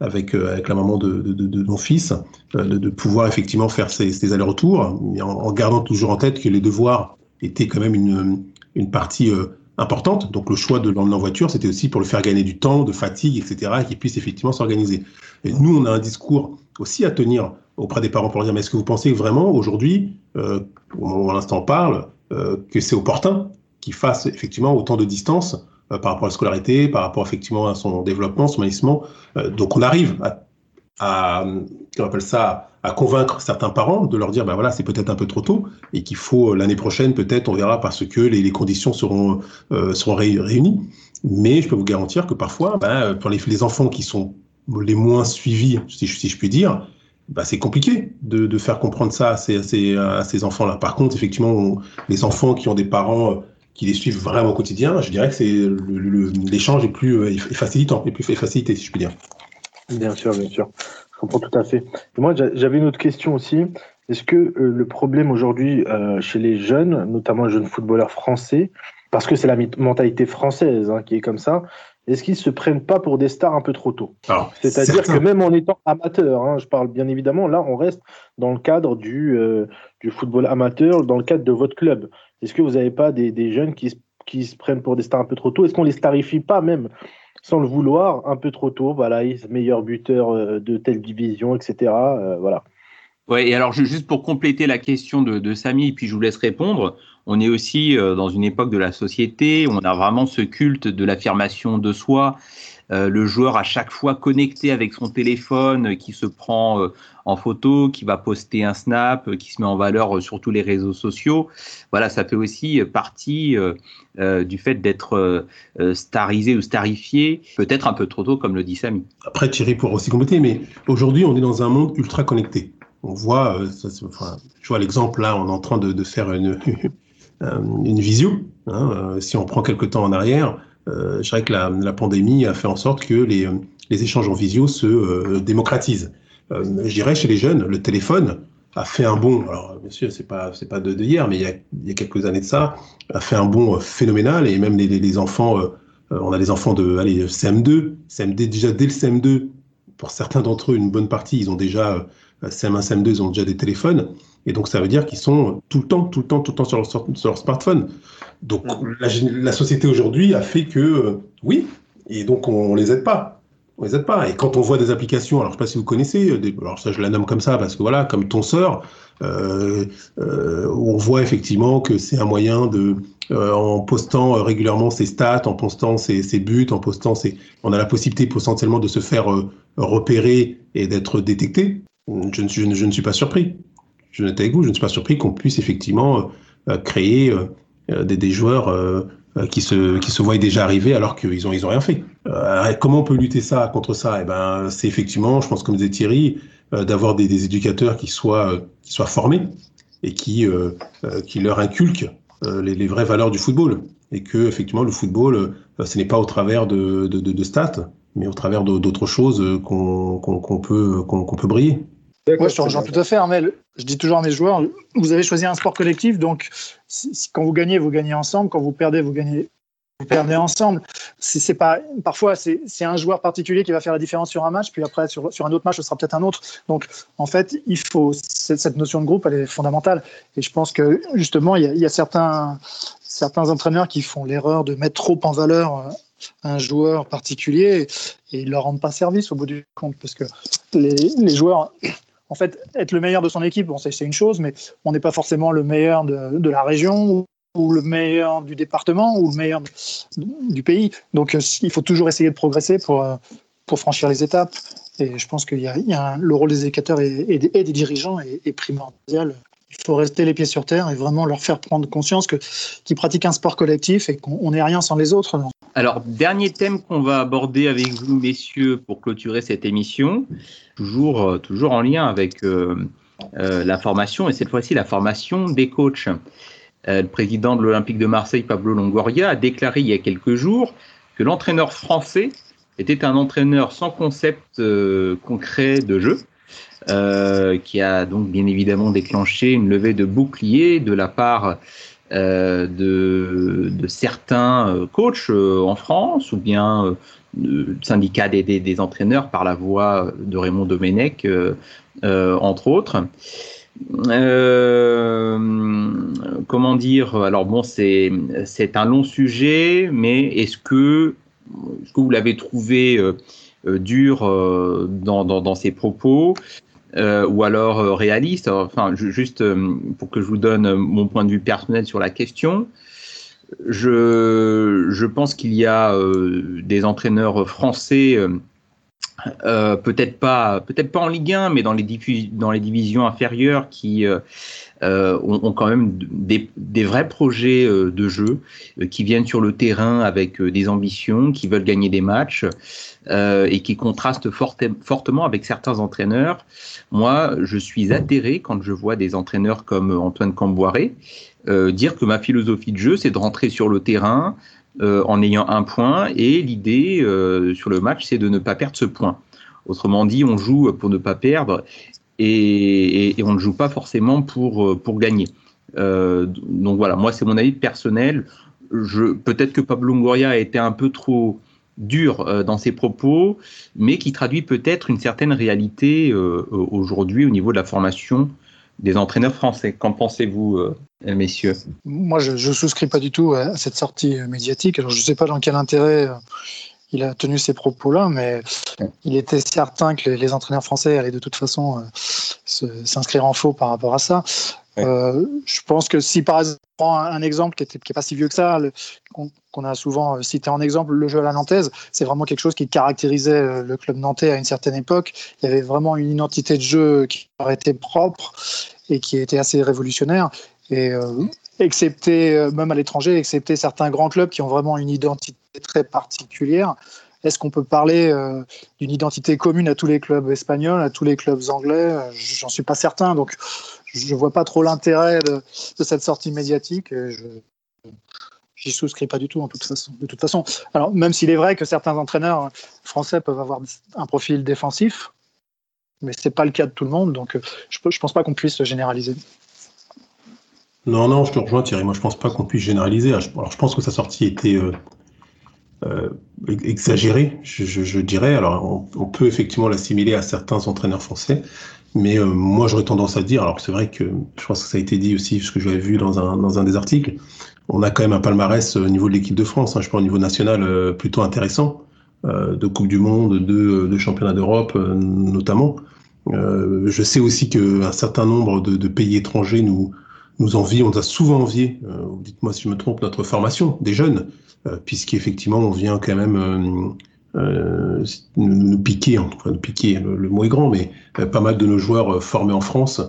avec, avec la maman de, mon fils, de, de, pouvoir effectivement faire ces, allers-retours, en, en, gardant toujours en tête que les devoirs étaient quand même une, partie importante. Donc le choix de l'emmener en voiture, c'était aussi pour le faire gagner du temps, de fatigue, etc., et qu'il puisse effectivement s'organiser. Et nous, on a un discours aussi à tenir auprès des parents pour dire, mais est-ce que vous pensez vraiment aujourd'hui, euh, au moment où l'instant parle, euh, que c'est opportun qu'il fasse effectivement autant de distance euh, par rapport à la scolarité, par rapport effectivement à son développement, son manissement. Euh, donc on arrive à, à, appelle ça, à convaincre certains parents de leur dire, ben voilà, c'est peut-être un peu trop tôt et qu'il faut euh, l'année prochaine, peut-être, on verra parce que les, conditions seront, euh, seront réunies. Mais je peux vous garantir que parfois, ben, pour les, les enfants qui sont les moins suivis, si si je puis dire, bah, c'est compliqué de, de, faire comprendre ça à ces, à ces enfants-là. Par contre, effectivement, les enfants qui ont des parents qui les suivent vraiment au quotidien, je dirais que c'est l'échange est plus euh, est facilitant, plus facilité, si je puis dire. Bien sûr, bien sûr. Je comprends tout à fait. moi, j'avais une autre question aussi. Est-ce que euh, le problème aujourd'hui euh, chez les jeunes, notamment les jeunes footballeurs français, parce que c'est la mentalité française hein, qui est comme ça, est-ce qu'ils se prennent pas pour des stars un peu trop tôt? C'est-à-dire que même en étant amateur, hein, je parle bien évidemment, là on reste dans le cadre du, du football amateur, dans le cadre de votre club. Est-ce que vous n'avez pas des, jeunes qui, qui, se prennent pour des stars un peu trop tôt? Est-ce qu'on les starifie pas même sans le vouloir un peu trop tôt? Voilà, meilleur buteur euh, de telle division, etc. Euh, voilà. Ouais, et alors juste pour compléter la question de, Samy, puis je vous laisse répondre, on est aussi euh, dans une époque de la société, on a vraiment ce culte de l'affirmation de soi, euh, le joueur à chaque fois connecté avec son téléphone, qui se prend en photo, qui va poster un snap, qui se met en valeur sur tous les réseaux sociaux. Voilà, ça fait aussi partie du fait d'être starisé ou starifié, peut-être un peu trop tôt, comme le dit Samy. Après, Thierry pourra aussi compléter, mais aujourd'hui, on est dans un monde ultra connecté. On voit, je vois l'exemple là, on est en train de, faire une, [LAUGHS] une visio. Hein, si on prend quelques temps en arrière, euh, je dirais que la, pandémie a fait en sorte que les, les échanges en visio se euh, démocratisent. Euh, je dirais chez les jeunes, le téléphone a fait un bond. Alors bien sûr, c'est pas c'est pas de, hier, mais il y, a, il y, a, quelques années de ça, a fait un bond phénoménal et même les, les, enfants, on a des enfants de allez CM2, CM2 déjà dès le CM2. Pour certains d'entre eux, une bonne partie, ils ont déjà CM1, CM2, ils ont déjà des téléphones. Et donc, ça veut dire qu'ils sont tout le temps, tout le temps, tout le temps sur leur, sur leur smartphone. Donc, la, la société aujourd'hui a fait que, euh, oui, et donc on, ne les aide pas. On les pas. Et quand on voit des applications, alors je sais pas si vous connaissez, euh, alors ça je la nomme comme ça parce que voilà, comme ton sort, euh, euh, on voit effectivement que c'est un moyen de, en postant régulièrement ses stats, en postant ses, buts, en postant ses, on a la possibilité potentiellement de se faire repérer et d'être détecté. Je ne, suis, ne pas surpris. Je note avec vous, je ne suis pas surpris qu'on puisse effectivement créer des, joueurs qui se, qui se voient déjà arriver alors qu'ils n'ont ils ont rien fait. Euh, comment on peut lutter ça contre ça? Eh ben, C'est effectivement, je pense comme disait Thierry, euh, d'avoir des, des, éducateurs qui soient, qui soient formés et qui, qui leur inculquent les, les, vraies valeurs du football. Et que effectivement le football, ce n'est pas au travers de, de, de, stats, mais au travers d'autres choses qu'on qu'on peut, qu'on peut briller. Moi, je te rejoins tout à fait, Armel. Je dis toujours à mes joueurs, vous avez choisi un sport collectif, donc quand vous gagnez, vous gagnez ensemble. Quand vous perdez, vous gagnez, vous perdez ensemble. C'est pas, parfois, c'est un joueur particulier qui va faire la différence sur un match, puis après, sur, sur un autre match, ce sera peut-être un autre. Donc, en fait, il faut cette, notion de groupe, elle est fondamentale. Et je pense que justement, il y a, il y a certains, certains entraîneurs qui font l'erreur de mettre trop en valeur euh, un joueur particulier et ils leur rendent pas service au bout du compte parce que les, les joueurs en fait, être le meilleur de son équipe, bon, c'est une chose, mais on n'est pas forcément le meilleur de, la région ou, le meilleur du département ou le meilleur du pays. Donc, euh, il faut toujours essayer de progresser pour, euh, pour franchir les étapes. Et je pense que le rôle des éducateurs et, des, dirigeants est, primordial. Il faut rester les pieds sur terre et vraiment leur faire prendre conscience qu'ils pratiquent un sport collectif et qu'on n'est rien sans les autres. Alors, dernier thème qu'on va aborder avec vous, messieurs, pour clôturer cette émission, toujours, euh, toujours en lien avec euh, euh, la formation, et cette fois-ci la formation des coachs. le président de l'Olympique de Marseille, Pablo Longoria, a déclaré il y a quelques jours que l'entraîneur français était un entraîneur sans concept concret de jeu, qui a donc bien évidemment déclenché une levée de bouclier de la part euh, de, certains euh, coachs euh, en France ou bien euh, syndicat des, des, entraîneurs par la voix de Raymond Domenech, entre autres. comment dire? Alors bon, c'est c'est un long sujet, mais est-ce que, est -ce que vous l'avez trouvé dur dans, dans, dans, ses propos? Euh, ou alors euh, réaliste. Enfin, juste euh, pour que je vous donne mon point de vue personnel sur la question, je, je pense qu'il y a des entraîneurs français, peut-être pas, peut-être pas en Ligue 1, mais dans les, dans les divisions inférieures, qui ont, ont, quand même des, vrais projets de jeu, qui viennent sur le terrain avec des ambitions, qui veulent gagner des matchs. et qui contrastent fortement avec certains entraîneurs moi, je suis atterré quand je vois des entraîneurs comme Antoine Camboiré euh, dire que ma philosophie de jeu, c'est de rentrer sur le terrain euh, en ayant un point et l'idée euh, sur le match, c'est de ne pas perdre ce point. Autrement dit, on joue pour ne pas perdre et, on ne joue pas forcément pour, pour gagner. donc voilà, moi, c'est mon avis personnel. Peut-être que Pablo Longoria a été un peu trop dur euh, dans ses propos, mais qui traduit peut-être une certaine réalité euh, aujourd'hui au niveau de la formation des entraîneurs français. Qu'en pensez-vous, euh, messieurs? Moi, je ne souscris pas du tout à cette sortie médiatique. Alors, je ne sais pas dans quel intérêt il a tenu ces propos-là, mais il était certain que les, entraîneurs français allaient de toute façon s'inscrire en faux par rapport à ça. Euh, je pense que si par exemple, un exemple qui n'est pas si vieux que ça, qu'on a souvent euh, cité en exemple, le jeu à la nantaise, c'est vraiment quelque chose qui caractérisait euh, le club nantais à une certaine époque. Il y avait vraiment une identité de jeu qui aurait été propre et qui était assez révolutionnaire. Et excepté, même à l'étranger, excepté certains grands clubs qui ont vraiment une identité très particulière, est-ce qu'on peut parler d'une identité commune à tous les clubs espagnols, à tous les clubs anglais? J'en suis pas certain. Donc, je vois pas trop l'intérêt de, cette sortie médiatique. je j'y souscris pas du tout en toute façon. De toute façon, alors même s'il est vrai que certains entraîneurs français peuvent avoir un profil défensif, mais c'est pas le cas de tout le monde, donc je, je pense pas qu'on puisse généraliser. Non, non, je te rejoins Thierry. Moi, je pense pas qu'on puisse généraliser. Alors, je pense que sa sortie était euh, euh, exagérée, je, dirais. Alors, on, peut effectivement l'assimiler à certains entraîneurs français. Mais euh, moi, j'aurais tendance à dire, alors c'est vrai que je pense que ça a été dit aussi, ce que j'avais vu dans un, des articles, on a quand même un palmarès au niveau de l'équipe de France, hein, je pense au niveau national euh, plutôt intéressant. de Coupe du Monde, de, Championnat d'Europe notamment. je sais aussi qu'un certain nombre de, pays étrangers nous, nous envient, on nous a souvent envié, dites-moi si je me trompe, notre formation des jeunes, puisqu'effectivement on vient quand même euh, nous, piquer, enfin nous piquer, le, mot est grand, mais euh, pas mal de nos joueurs euh, formés en France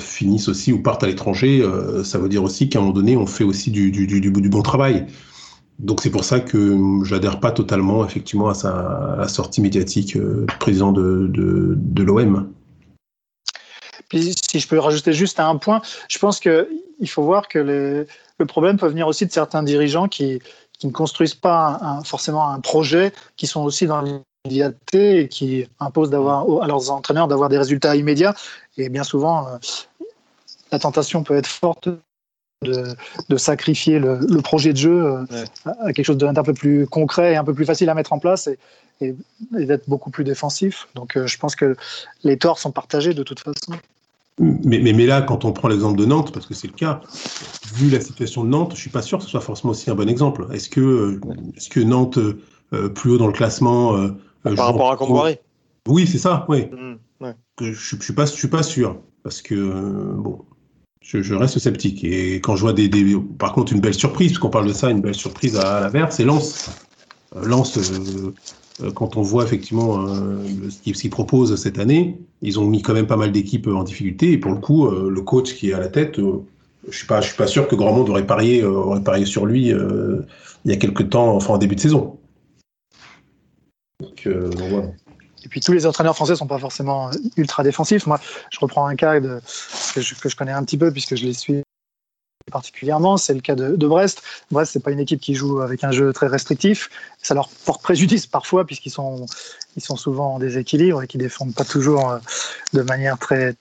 finissent aussi ou partent à l'étranger. ça veut dire aussi qu'à un moment donné, on fait aussi du, bon travail. Donc c'est pour ça que j'adhère pas totalement effectivement à, sa, sortie médiatique président de, de, de l'OM. Puis si je peux rajouter juste un point, je pense qu'il faut voir que le problème peut venir aussi de certains dirigeants qui, qui ne construisent pas forcément un projet, qui sont aussi dans l'immédiateté et qui imposent d'avoir, à leurs entraîneurs d'avoir des résultats immédiats. Et bien souvent, euh, la tentation peut être forte de, sacrifier le, projet de jeu euh, à quelque chose d'un peu plus concret et un peu plus facile à mettre en place et, d'être beaucoup plus défensif. Donc euh, je pense que les torts sont partagés de toute façon. Mais, mais, là, quand on prend l'exemple de Nantes, parce que c'est le cas, vu la situation de Nantes, je suis pas sûr que ce soit forcément aussi un bon exemple. Est-ce que, est que Nantes, euh, plus haut dans le classement. Euh, Par rapport à Comboiré Oui, c'est ça, oui. Mmh, je ne suis, pas, je suis pas sûr. Parce que, euh, bon, je, reste sceptique. Et quand je vois des, Par contre, une belle surprise, parce qu'on parle de ça, une belle surprise à, la verre, c'est Lens. Lens, euh, quand on voit effectivement euh, ce qu'ils proposent cette année, ils ont mis quand même pas mal d'équipes en difficulté. Et pour le coup, euh, le coach qui est à la tête, je suis suis pas sûr que grand monde aurait parié, sur lui il y a quelques temps, enfin en début de saison. Et puis tous les entraîneurs français sont pas forcément ultra défensifs. Moi, je reprends un cas que, je, connais un petit peu puisque je les suis particulièrement, c'est le cas de, Brest. Brest, c'est pas une équipe qui joue avec un jeu très restrictif. Ça leur porte préjudice parfois puisqu'ils sont, ils sont souvent en déséquilibre et qui défendent pas toujours euh, de manière très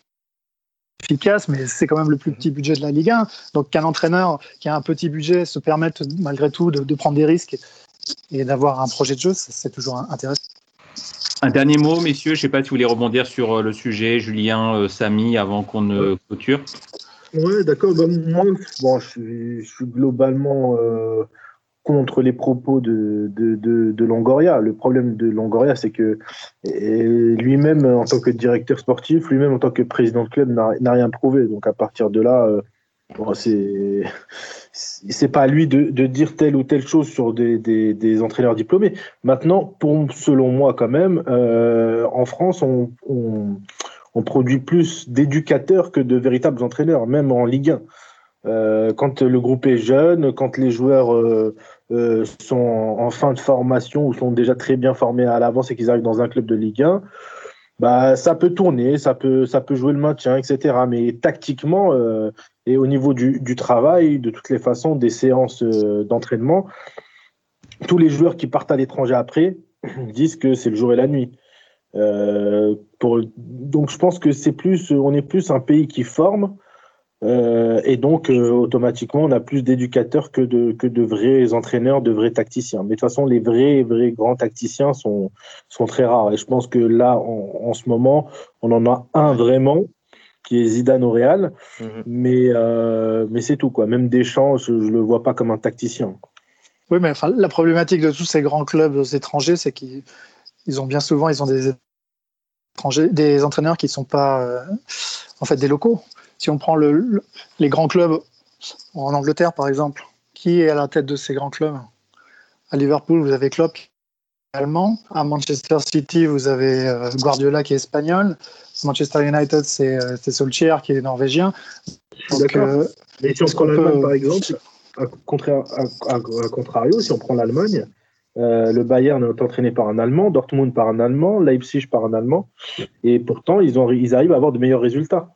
efficace, mais c'est quand même le plus petit budget de la Ligue 1. Donc qu'un entraîneur qui a un petit budget se permette malgré tout de, prendre des risques et, d'avoir un projet de jeu, c'est toujours intéressant. Un dernier mot, messieurs, je ne sais pas si vous voulez rebondir sur euh, le sujet, Julien, euh, Samy, avant qu'on ne clôture. Oui, d'accord. Moi, bon, je, suis, globalement euh, contre les propos de, Longoria. Le problème de Longoria, c'est que lui-même, en tant que directeur sportif, lui-même, en tant que président de club, n'a rien prouvé. Donc, à partir de là, euh, bon, pas à lui de, dire telle ou telle chose sur des, entraîneurs diplômés. Maintenant, pour, selon moi, quand même, euh, en France, on produit plus d'éducateurs que de véritables entraîneurs, même en Ligue 1. Euh, quand le groupe est jeune, quand les joueurs euh, euh, sont en, fin de formation ou sont déjà très bien formés à l'avance et qu'ils arrivent dans un club de Ligue 1, bah, ça peut tourner, ça peut, ça peut jouer le maintien, etc. Mais tactiquement et au niveau du, travail, de toutes les façons, des séances d'entraînement, tous les joueurs qui partent à l'étranger après [CLEARS THROAT] disent que c'est le jour et la nuit. Euh, pour, donc je pense que c'est plus, on est plus un pays qui forme. Euh, et donc, euh, automatiquement, on a plus d'éducateurs que de, que de vrais entraîneurs, de vrais tacticiens. Mais de toute façon, les vrais, vrais grands tacticiens sont, sont très rares. Et je pense que là, en, ce moment, on en a un vraiment, qui est Zidane au Real. Mhm. Mais, mais c'est tout. Quoi. Même Deschamps, je ne le vois pas comme un tacticien. Oui, mais enfin, la problématique de tous ces grands clubs étrangers, c'est qu'ils ils ont bien souvent ils ont des étrangers, des entraîneurs qui ne sont pas euh, en fait des locaux. Si on prend le, les grands clubs en Angleterre par exemple, qui est à la tête de ces grands clubs? À Liverpool, vous avez Klopp allemand. À Manchester City, vous avez euh, Guardiola qui est espagnol. Manchester United, c'est euh, Solskjaer qui est norvégien. Et si on prend l'Allemagne, par exemple, à, contrario, si on prend l'Allemagne, euh, le Bayern est entraîné par un Allemand, Dortmund par un Allemand, Leipzig par un Allemand, et pourtant ils, arrivent à avoir de meilleurs résultats.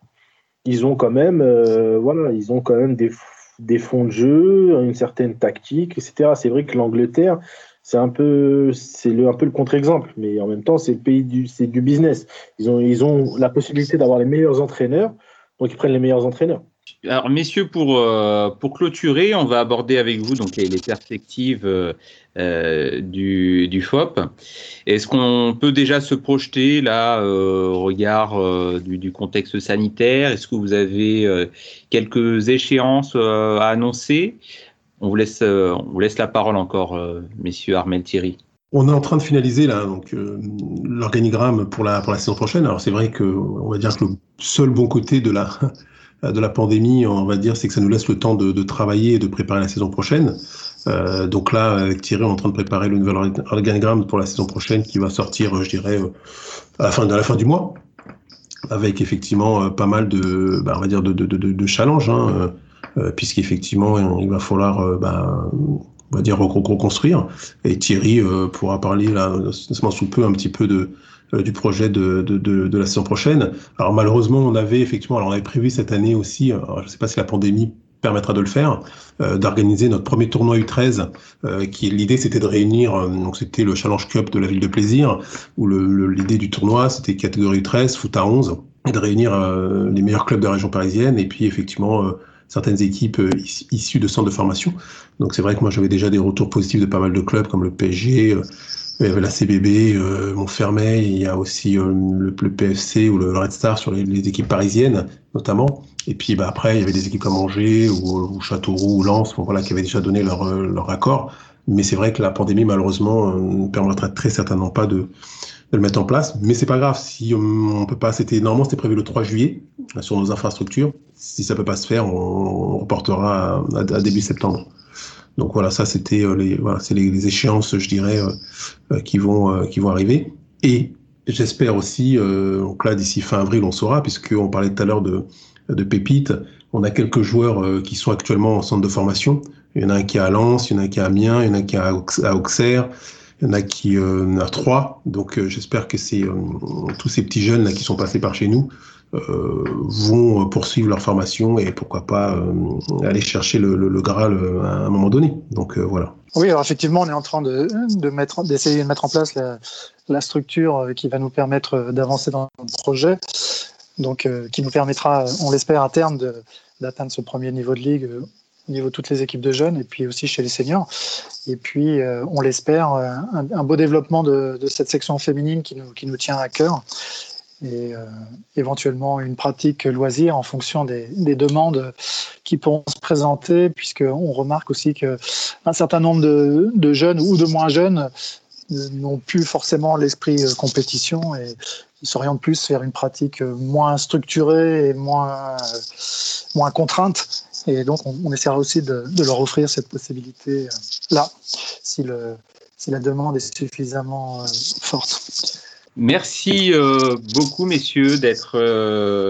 Ils ont quand même, euh, voilà, ils ont quand même des, fonds de jeu, une certaine tactique, etc. C'est vrai que l'Angleterre, c'est un peu, c'est le, un peu le contre-exemple, mais en même temps, c'est le pays du, c'est du business. Ils ont la possibilité d'avoir les meilleurs entraîneurs, donc ils prennent les meilleurs entraîneurs. Alors, messieurs, pour, euh, pour clôturer, on va aborder avec vous donc, les, perspectives euh, euh, du, du, FOP. Est-ce qu'on peut déjà se projeter là au regard du, contexte sanitaire? Est-ce que vous avez quelques échéances à annoncer? On vous, laisse, on vous laisse la parole encore, messieurs Armel Thierry. On est en train de finaliser là donc l'organigramme pour la pour la saison prochaine. Alors c'est vrai que on va dire que le seul bon côté de la de la pandémie, on va dire, c'est que ça nous laisse le temps de, travailler et de préparer la saison prochaine. Euh, donc là, avec Thierry, on est en train de préparer le nouvel organigramme pour la saison prochaine qui va sortir, je dirais, à la fin de la fin du mois avec effectivement euh, pas mal de, bah, on va dire de, de, de, challenges, hein, euh, puisqu'effectivement il va falloir, bah, on va dire reconstruire. Et Thierry euh, pourra parler là, sous peu un petit peu de du projet de, de, de, la saison prochaine. Alors malheureusement, on avait effectivement, alors on avait prévu cette année aussi, je ne sais pas si la pandémie permettra de le faire, euh, d'organiser notre premier tournoi U13, euh, qui l'idée c'était de réunir, donc c'était le Challenge Cup de la ville de plaisir, où l'idée du tournoi c'était catégorie U13, foot à 11, et de réunir les meilleurs clubs de la région parisienne, et puis effectivement certaines équipes euh, issues de centres de formation. Donc c'est vrai que moi j'avais déjà des retours positifs de pas mal de clubs comme le PSG, euh, la CBB, euh, Montfermeil, il y a aussi le, PFC ou le Red Star sur les, équipes parisiennes notamment. Et puis bah, après, il y avait des équipes comme Angers ou, Châteauroux ou Lens voilà, qui avaient déjà donné leur, leur accord. Mais c'est vrai que la pandémie, malheureusement, ne permettra très certainement pas de, de le mettre en place. Mais c'est pas grave si on, peut pas. C'était normalement c'était prévu le 3 juillet sur nos infrastructures. Si ça peut pas se faire, on, reportera à, début septembre. Donc voilà, ça c'était euh, les voilà, c'est les, échéances, je dirais, euh, euh, qui vont qui vont arriver. Et j'espère aussi, donc là d'ici fin avril, on saura, puisqu'on parlait tout à l'heure de de pépites. On a quelques joueurs qui sont actuellement en centre de formation. Il y en a un qui est à Lens, il y en a un qui est à Amiens, il y en a un qui est à Auxerre. Il y en a qui euh, a trois, donc euh, j'espère que c'est euh, tous ces petits jeunes là qui sont passés par chez nous vont poursuivre leur formation et pourquoi pas aller chercher le, le, Graal à un moment donné. Donc voilà. Oui, alors effectivement, on est en train de, de mettre, d'essayer de mettre en place la, structure qui va nous permettre d'avancer dans le projet, donc qui nous permettra, on l'espère à terme, d'atteindre ce premier niveau de ligue au niveau de toutes les équipes de jeunes et puis aussi chez les seniors. Et puis, euh, on l'espère, euh, un, beau développement de, cette section féminine qui nous, qui nous tient à cœur et euh, éventuellement une pratique loisir en fonction des, des, demandes qui pourront se présenter, puisqu'on remarque aussi qu'un certain nombre de, de, jeunes ou de moins jeunes n'ont plus forcément l'esprit compétition et ils s'orientent plus vers une pratique moins structurée et moins, moins contrainte et donc, on, essaiera aussi de, leur offrir cette possibilité-là, euh, si, si la demande est suffisamment euh, forte. Merci euh, beaucoup, messieurs, d'être,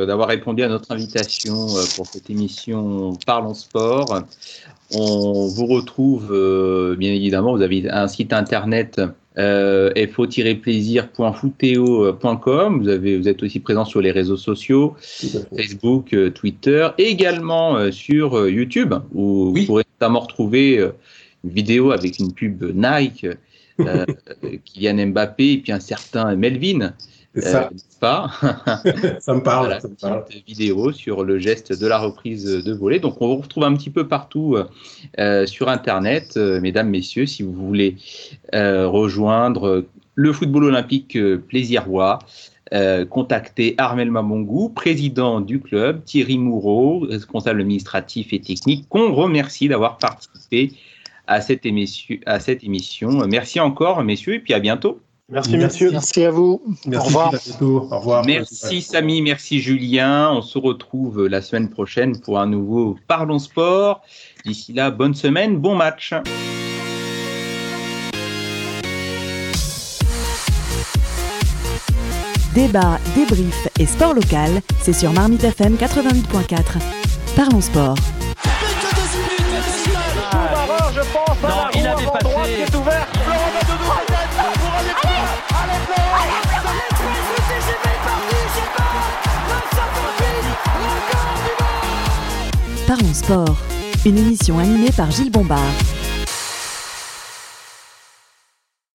d'avoir répondu à notre invitation pour cette émission Parlons Sport. On vous retrouve, bien évidemment, vous avez un site internet euh, fo-plaisir.footeo.com. Vous, avez, vous êtes aussi présent sur les réseaux sociaux, Facebook, euh, Twitter, également euh, sur euh, YouTube, où vous pourrez notamment retrouver une vidéo avec une pub Nike, Kylian Mbappé et puis un certain Melvin. ça. pas? [LAUGHS] Ça me parle. Voilà, ça vidéo sur le geste de la reprise de volée. Donc on vous retrouve un petit peu partout sur Internet, mesdames, messieurs, si vous voulez rejoindre le football olympique plaisirois. Euh, contacter Armel Mamongou, président du club, Thierry Moureau, responsable administratif et technique, qu'on remercie d'avoir participé à cette, émission, à cette émission. Merci encore, messieurs, et puis à bientôt. Merci, messieurs. Merci à vous. Merci, Au revoir. Au revoir. Merci, Samy. Merci, Julien. On se retrouve la semaine prochaine pour un nouveau Parlons Sport. D'ici là, bonne semaine, bon match. Débat, débrief et sport local, c'est sur Marmite FM 88.4. Parlons sport. Non, il a dépassé. Qui est ouvert. Parlons sport, une émission animée par Gilles Bombard.